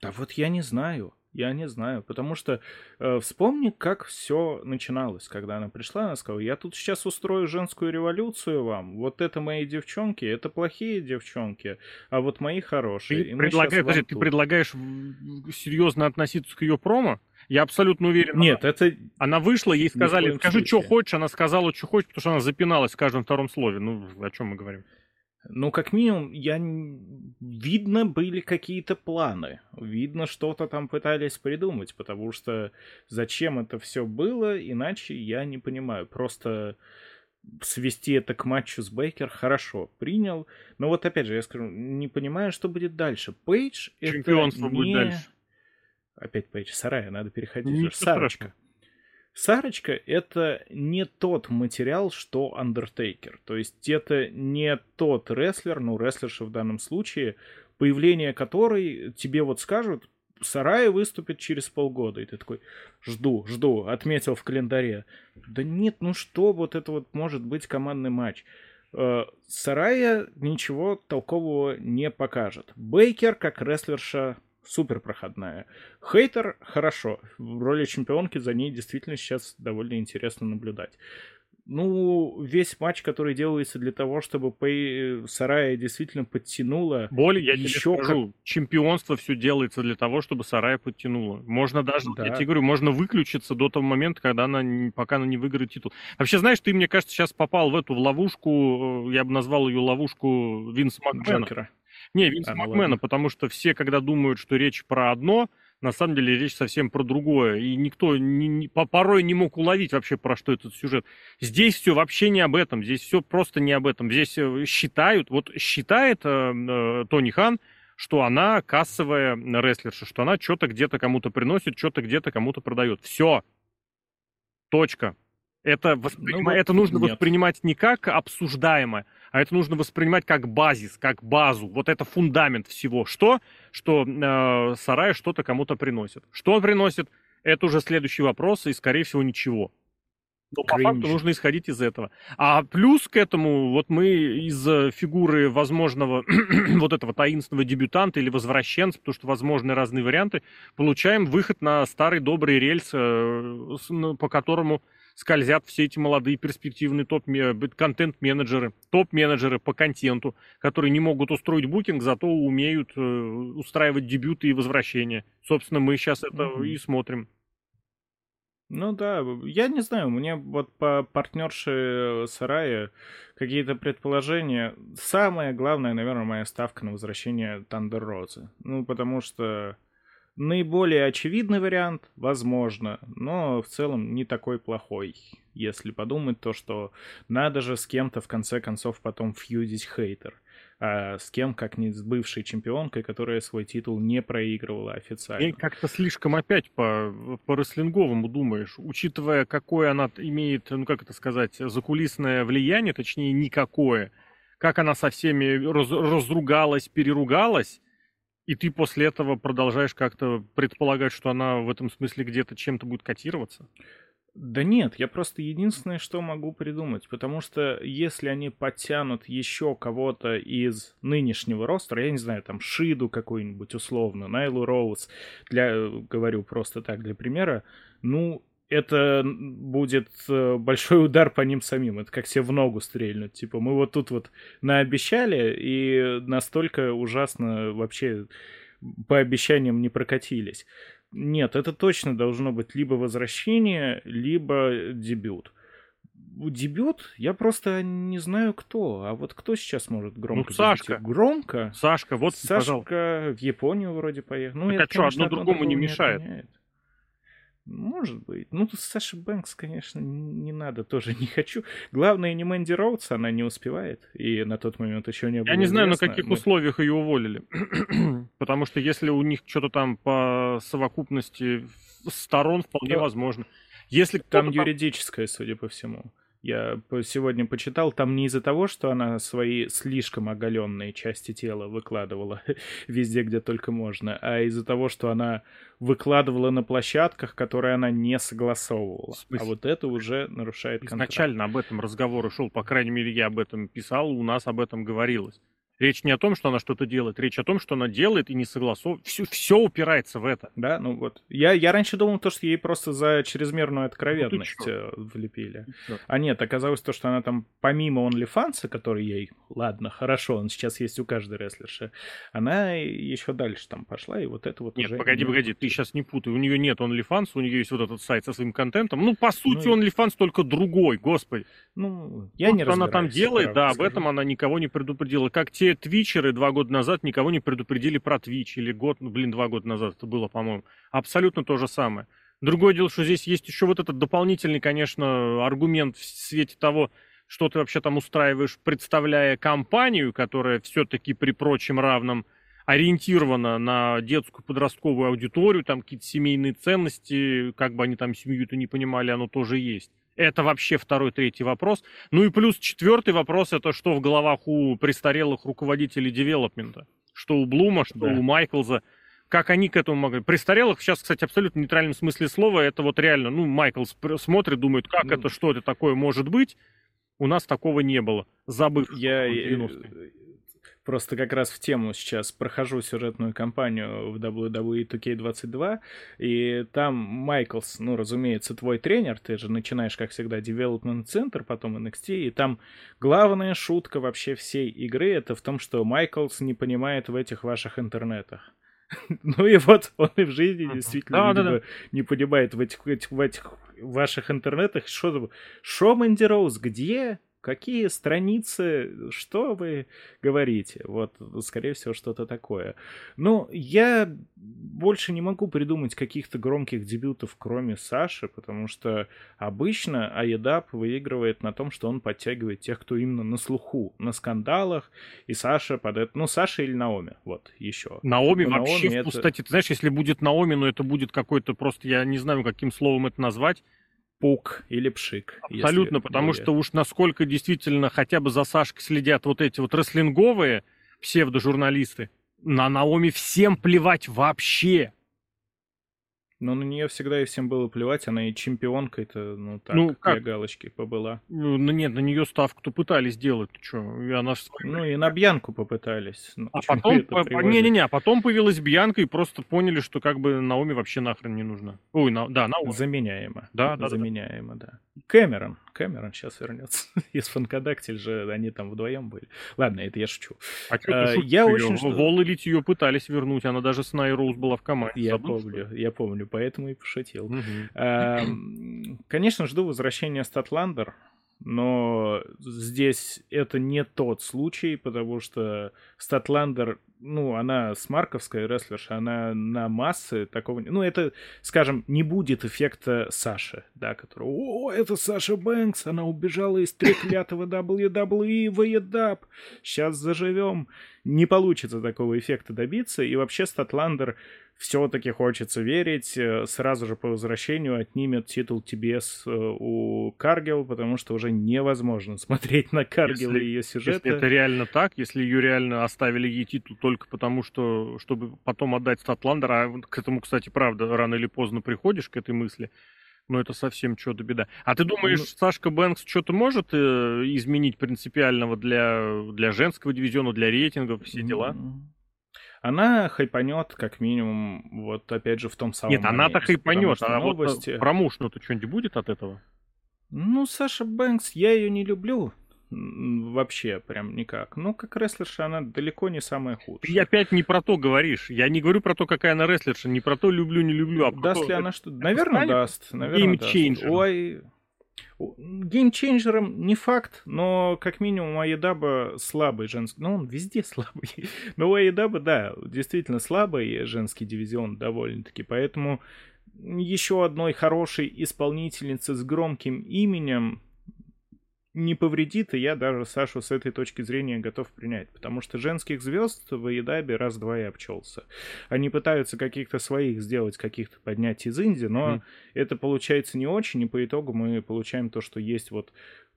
Да вот я не знаю. Я не знаю, потому что э, вспомни, как все начиналось, когда она пришла, она сказала, я тут сейчас устрою женскую революцию вам, вот это мои девчонки, это плохие девчонки, а вот мои хорошие. Ты, предлагаешь, подожди, ты предлагаешь серьезно относиться к ее промо? Я абсолютно уверен. Нет, она, это... Она вышла, ей сказали, скажи, что хочешь, она сказала, что хочешь, потому что она запиналась в каждом втором слове. Ну, о чем мы говорим? Ну, как минимум, я... видно были какие-то планы. Видно, что-то там пытались придумать, потому что зачем это все было, иначе я не понимаю. Просто свести это к матчу с Бейкер хорошо, принял. Но вот опять же, я скажу, не понимаю, что будет дальше. Пейдж это не... будет дальше. Опять Пейдж, Сарая, надо переходить. Ничего Сарочка. Страшного. Сарочка — это не тот материал, что Undertaker. То есть это не тот рестлер, ну, рестлерша в данном случае, появление которой тебе вот скажут, Сарая выступит через полгода. И ты такой, жду, жду, отметил в календаре. Да нет, ну что вот это вот может быть командный матч? Э, Сарая ничего толкового не покажет. Бейкер, как рестлерша, супер проходная. Хейтер хорошо. В роли чемпионки за ней действительно сейчас довольно интересно наблюдать. Ну, весь матч, который делается для того, чтобы Пэй Сарая действительно подтянула. Более, я еще тебе скажу, как... чемпионство все делается для того, чтобы Сарая подтянула. Можно даже, да. я тебе говорю, можно выключиться до того момента, когда она, пока она не выиграет титул. Вообще, знаешь, ты, мне кажется, сейчас попал в эту в ловушку, э, я бы назвал ее ловушку Винса Макмена. Не, Винса а, Макмена, ладно. потому что все, когда думают, что речь про одно, на самом деле речь совсем про другое. И никто не, не, порой не мог уловить вообще, про что этот сюжет. Здесь все вообще не об этом. Здесь все просто не об этом. Здесь э, считают, вот считает э, э, Тони Хан, что она кассовая рестлерша, что она что-то где-то кому-то приносит, что-то где-то кому-то продает. Все. Точка. Это, восприним... ну, это нужно нет. воспринимать не как обсуждаемое, а это нужно воспринимать как базис, как базу. Вот это фундамент всего. Что? Что э, Сарай что-то кому-то приносит. Что он приносит? Это уже следующий вопрос, и, скорее всего, ничего. Но по факту нужно исходить из этого. А плюс к этому, вот мы из фигуры возможного вот этого таинственного дебютанта или возвращенца, потому что возможны разные варианты, получаем выход на старый добрый рельс, э, ну, по которому скользят все эти молодые перспективные топ-контент-менеджеры, топ-менеджеры по контенту, которые не могут устроить букинг, зато умеют э, устраивать дебюты и возвращения. Собственно, мы сейчас это mm-hmm. и смотрим. Ну да, я не знаю, мне вот по партнерше Сарая какие-то предположения. Самое главное, наверное, моя ставка на возвращение Тандер Розы. Ну, потому что Наиболее очевидный вариант, возможно, но в целом не такой плохой, если подумать то, что надо же с кем-то в конце концов потом фьюдить хейтер. А с кем, как не с бывшей чемпионкой, которая свой титул не проигрывала официально. И как-то слишком опять по, по рестлинговому думаешь, учитывая, какое она имеет, ну как это сказать, закулисное влияние, точнее никакое, как она со всеми раз, разругалась, переругалась, и ты после этого продолжаешь как-то предполагать, что она в этом смысле где-то чем-то будет котироваться? Да нет, я просто единственное, что могу придумать, потому что если они подтянут еще кого-то из нынешнего ростера, я не знаю, там Шиду какой-нибудь условно, Найлу Роуз, для, говорю просто так для примера, ну, это будет э, большой удар по ним самим. Это как все в ногу стрельнуть. Типа, мы вот тут вот наобещали, и настолько ужасно вообще по обещаниям не прокатились. Нет, это точно должно быть либо возвращение, либо дебют. Дебют? Я просто не знаю кто. А вот кто сейчас может громко Ну, Сашка. Громко? Сашка, вот, Сашка пожалуйста. в Японию вроде поехал. Ну, так это, а что, одно другому не мешает? Отменяет. Может быть. Ну, Саша Бэнкс, конечно, не надо, тоже не хочу. Главное, не Мэнди Роудс, она не успевает, и на тот момент еще не было Я не знаю, на каких Мы... условиях ее уволили. Потому что если у них что-то там по совокупности сторон, вполне да. возможно. Если там юридическое, судя по всему. Я сегодня почитал, там не из-за того, что она свои слишком оголенные части тела выкладывала везде, где только можно, а из-за того, что она выкладывала на площадках, которые она не согласовывала. А вот это уже нарушает контракт. Изначально об этом разговор шел, по крайней мере, я об этом писал, у нас об этом говорилось. Речь не о том, что она что-то делает, речь о том, что она делает и не согласовывает. Все, все упирается в это. Да, ну вот. Я, я раньше думал, то, что ей просто за чрезмерную откровенность ну, влепили. А нет, оказалось то, что она там помимо OnlyFans, который ей, ладно, хорошо, он сейчас есть у каждой рестлерши, она еще дальше там пошла, и вот это вот Нет, уже... погоди, погоди, ты сейчас не путай. У нее нет OnlyFans, у нее есть вот этот сайт со своим контентом. Ну, по сути, ну, OnlyFans только другой, господи. Ну, я вот не она там делает, да, об этом она никого не предупредила. Как те твичеры два года назад никого не предупредили про твич, или год, ну, блин, два года назад это было, по-моему. Абсолютно то же самое. Другое дело, что здесь есть еще вот этот дополнительный, конечно, аргумент в свете того, что ты вообще там устраиваешь, представляя компанию, которая все-таки при прочем равном ориентирована на детскую подростковую аудиторию, там какие-то семейные ценности, как бы они там семью-то не понимали, оно тоже есть. Это вообще второй, третий вопрос. Ну и плюс четвертый вопрос, это что в головах у престарелых руководителей девелопмента. Что у Блума, что да. у Майклза. Как они к этому могли. Престарелых сейчас, кстати, абсолютно нейтральном смысле слова, это вот реально, ну, Майклс смотрит, думает, как ну, это, что это такое может быть. У нас такого не было. Забыв. Я, просто как раз в тему сейчас прохожу сюжетную кампанию в WWE 2K22, и там Майклс, ну, разумеется, твой тренер, ты же начинаешь, как всегда, Development Center, потом NXT, и там главная шутка вообще всей игры это в том, что Майклс не понимает в этих ваших интернетах. Ну и вот он и в жизни действительно да, да, да. не понимает в этих, в этих ваших интернетах, что Шо Мэнди Роуз, где? Какие страницы? Что вы говорите? Вот, скорее всего, что-то такое. Ну, я больше не могу придумать каких-то громких дебютов, кроме Саши, потому что обычно Аедап выигрывает на том, что он подтягивает тех, кто именно на слуху, на скандалах, и Саша под это... Ну, Саша или Наоми, вот, еще. Наоми Но вообще Наоми. Это... Ты знаешь, если будет Наоми, ну, это будет какой-то просто, я не знаю, каким словом это назвать, пук или пшик. Абсолютно, потому более... что уж насколько действительно хотя бы за Сашкой следят вот эти вот рестлинговые псевдожурналисты, на Наоми всем плевать вообще. Но на нее всегда и всем было плевать, она и чемпионка это, ну так, ну, как? для галочки побыла. Ну, ну нет, на нее ставку-то пытались сделать, ты что, и она... Ну и на Бьянку попытались. Ну, а потом, не-не-не, а потом появилась Бьянка и просто поняли, что как бы Наоми вообще нахрен не нужна. Ой, на... да, Наоми. Заменяемо. Да, да, Заменяемо, да. да. Кэмерон, Кэмерон сейчас вернется. Из Фанкадактиль же они там вдвоем были. Ладно, это я шучу. А что а, я очень... Что... Вол ее пытались вернуть, она даже с Найроуз была в команде. Я помню, я помню поэтому и пошутил. Конечно, жду возвращения Статландер, но здесь это не тот случай, потому что Статландер, ну, она смарковская рестлерша, она на массы такого... Ну, это, скажем, не будет эффекта Саши, да, который... О, это Саша Бэнкс, она убежала из треклятого WWE в EDAP, сейчас заживем. Не получится такого эффекта добиться, и вообще Статландер все-таки хочется верить, э, сразу же по возвращению отнимет титул TBS э, у Каргел, потому что уже невозможно смотреть на Каргел если, и ее сюжеты. Если это реально так, если ее реально оставили ей титул только потому, что чтобы потом отдать Статландер, а к этому, кстати, правда, рано или поздно приходишь к этой мысли, но это совсем что-то беда. А ты думаешь, ну... Сашка Бэнкс что-то может э, изменить принципиального для, для женского дивизиона, для рейтинга, все дела? Она хайпанет как минимум, вот опять же в том самом Нет, она-то хайпанет, а новости... вот промоушну-то что-нибудь будет от этого? Ну, Саша Бэнкс, я ее не люблю. Вообще, прям никак. Ну, как рестлерша, она далеко не самая худшая. Ты опять не про то говоришь. Я не говорю про то, какая она рестлерша, не про то люблю, не люблю. А даст ли она что-то? Наверное, даст. Наверное, даст. Ой, Геймчейнджером не факт, но как минимум Аедаба слабый женский... Ну, он везде слабый. но у да, действительно слабый женский дивизион довольно-таки. Поэтому еще одной хорошей исполнительницы с громким именем не повредит, и я даже Сашу с этой точки зрения готов принять, потому что женских звезд в Едабе раз-два и обчелся. Они пытаются каких-то своих сделать, каких-то поднять из Индии, но mm. это получается не очень, и по итогу мы получаем то, что есть вот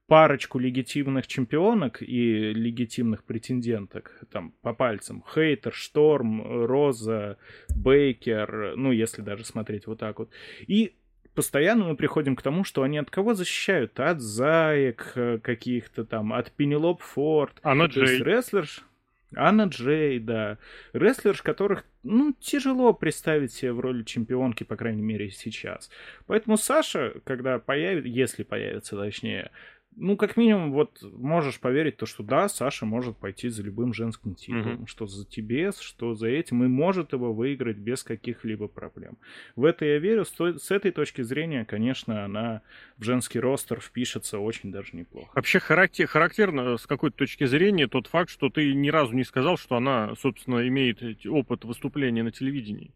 парочку легитимных чемпионок и легитимных претенденток, там, по пальцам, Хейтер, Шторм, Роза, Бейкер, ну, если даже смотреть вот так вот. И постоянно мы приходим к тому, что они от кого защищают? От Заек э, каких-то там, от Пенелоп Форд. Анна То Джей. Есть рестлерш... Анна Джей, да. Рестлерш, которых, ну, тяжело представить себе в роли чемпионки, по крайней мере, сейчас. Поэтому Саша, когда появится, если появится, точнее, ну, как минимум, вот можешь поверить то, что да, Саша может пойти за любым женским титулом, mm-hmm. что за TBS, что за этим, и может его выиграть без каких-либо проблем. В это я верю. С этой точки зрения, конечно, она в женский ростер впишется очень даже неплохо. Вообще характер, характерно с какой-то точки зрения тот факт, что ты ни разу не сказал, что она, собственно, имеет опыт выступления на телевидении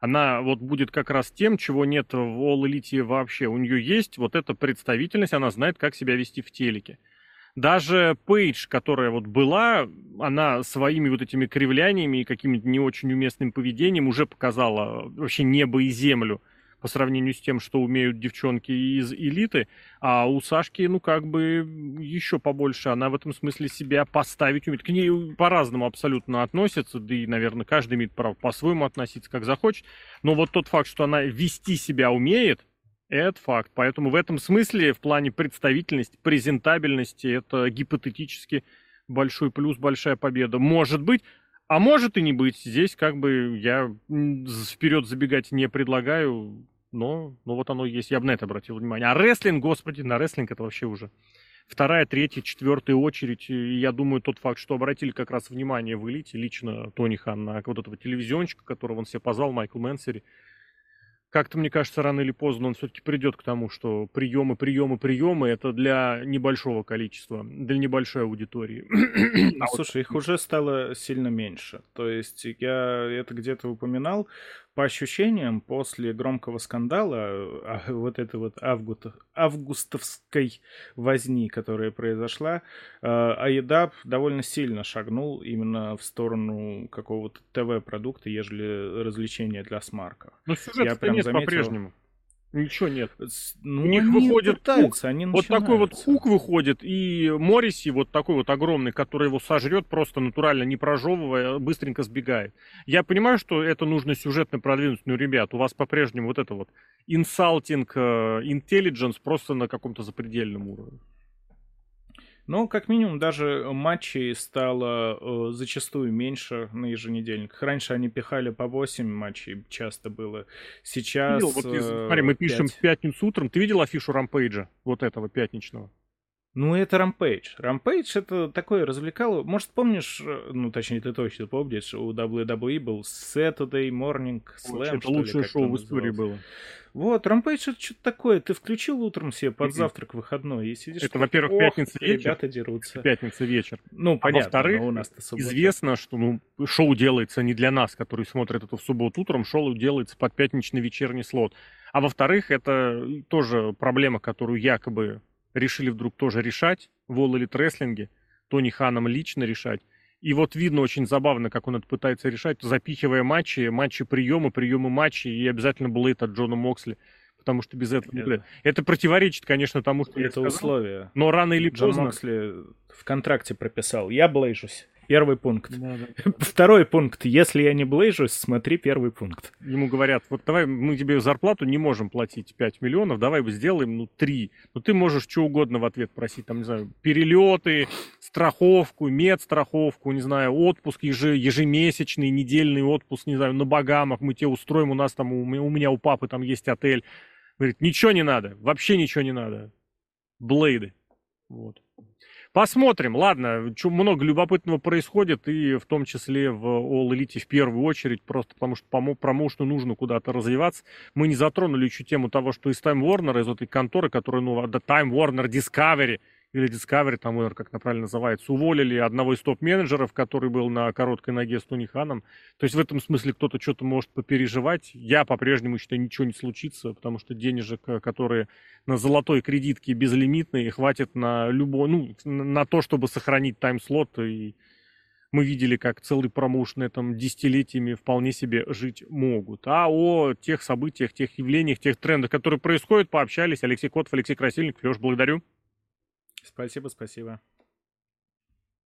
она вот будет как раз тем, чего нет в All Elite вообще. У нее есть вот эта представительность, она знает, как себя вести в телеке. Даже Пейдж, которая вот была, она своими вот этими кривляниями и каким-то не очень уместным поведением уже показала вообще небо и землю по сравнению с тем, что умеют девчонки из элиты, а у Сашки, ну, как бы еще побольше. Она в этом смысле себя поставить умеет. К ней по-разному абсолютно относятся, да и, наверное, каждый имеет право по-своему относиться, как захочет. Но вот тот факт, что она вести себя умеет, это факт. Поэтому в этом смысле, в плане представительности, презентабельности, это гипотетически большой плюс, большая победа. Может быть, а может и не быть. Здесь как бы я вперед забегать не предлагаю, но, но вот оно есть. Я бы на это обратил внимание. А рестлинг, господи, на рестлинг это вообще уже вторая, третья, четвертая очередь. И я думаю, тот факт, что обратили как раз внимание в элите, лично Тони Хан, на вот этого телевизиончика, которого он себе позвал, Майкл Мэнсери, как-то, мне кажется, рано или поздно он все-таки придет к тому, что приемы, приемы, приемы это для небольшого количества, для небольшой аудитории. Ну, а слушай, их уже стало сильно меньше. То есть я это где-то упоминал. По ощущениям, после громкого скандала, а, вот этой вот август, августовской возни, которая произошла, Аедап довольно сильно шагнул именно в сторону какого-то ТВ-продукта, ежели развлечения для смарков. Но сюжет нет заметил... по-прежнему. Ничего нет. Ну, У них выходит пытаются, они Вот такой вот хук выходит, и Морриси вот такой вот огромный, который его сожрет просто натурально, не прожевывая, быстренько сбегает. Я понимаю, что это нужно сюжетно продвинуть, но, ребят, у вас по-прежнему вот это вот инсалтинг, интеллигенс просто на каком-то запредельном уровне. Но, как минимум, даже матчей стало э, зачастую меньше на еженедельниках. Раньше они пихали по 8 матчей, часто было. Сейчас... Видел, вот, э, смотри, мы пишем 5. в пятницу утром. Ты видел афишу Рампейджа, вот этого пятничного? Ну, это Рампейдж. Рампейдж это такое развлекало. Может, помнишь, э, ну, точнее, ты точно помнишь, у WWE был Saturday Morning Slam, Это лучшее ли, шоу в истории было. Вот, Рампейдж это что-то такое. Ты включил утром себе под завтрак выходной и сидишь. Это, во-первых, пятница вечер. Ребята дерутся. Пятница вечер. Ну, а понятно. во-вторых, у нас известно, что ну, шоу делается не для нас, которые смотрят это в субботу утром. Шоу делается под пятничный вечерний слот. А во-вторых, это тоже проблема, которую якобы решили вдруг тоже решать в Elite Wrestling, Тони Ханом лично решать. И вот видно очень забавно, как он это пытается решать, запихивая матчи, матчи приемы, приемы матчей, и обязательно Блейд от Джона Моксли. Потому что без этого это, это противоречит, конечно, тому, что это условие. Но рано или Джон поздно... Моксли в контракте прописал. Я блейжусь. Первый пункт. Да, да. Второй пункт. Если я не блейжусь, смотри первый пункт. Ему говорят, вот давай мы тебе зарплату не можем платить 5 миллионов, давай сделаем, ну, 3. Но ты можешь что угодно в ответ просить, там, не знаю, перелеты, страховку, медстраховку, не знаю, отпуск ежемесячный, недельный отпуск, не знаю, на Багамах, мы тебе устроим, у нас там, у меня, у папы там есть отель. Говорит, ничего не надо, вообще ничего не надо. Блейды. Вот. Посмотрим. Ладно, много любопытного происходит, и в том числе в All Elite в первую очередь, просто потому что промоушну нужно куда-то развиваться. Мы не затронули еще тему того, что из Time Warner, из этой конторы, которая, ну, The Time Warner Discovery, или Discovery, там, как это правильно называется, уволили одного из топ-менеджеров, который был на короткой ноге с Тони Ханом. То есть в этом смысле кто-то что-то может попереживать. Я по-прежнему считаю, ничего не случится, потому что денежек, э, которые на золотой кредитке безлимитные, хватит на любой, ну, на то, чтобы сохранить тайм-слот и мы видели, как целый промоушен этом десятилетиями вполне себе жить могут. А о тех событиях, тех явлениях, тех трендах, которые происходят, пообщались. Алексей Котов, Алексей Красильник. Леш, благодарю. Спасибо, спасибо.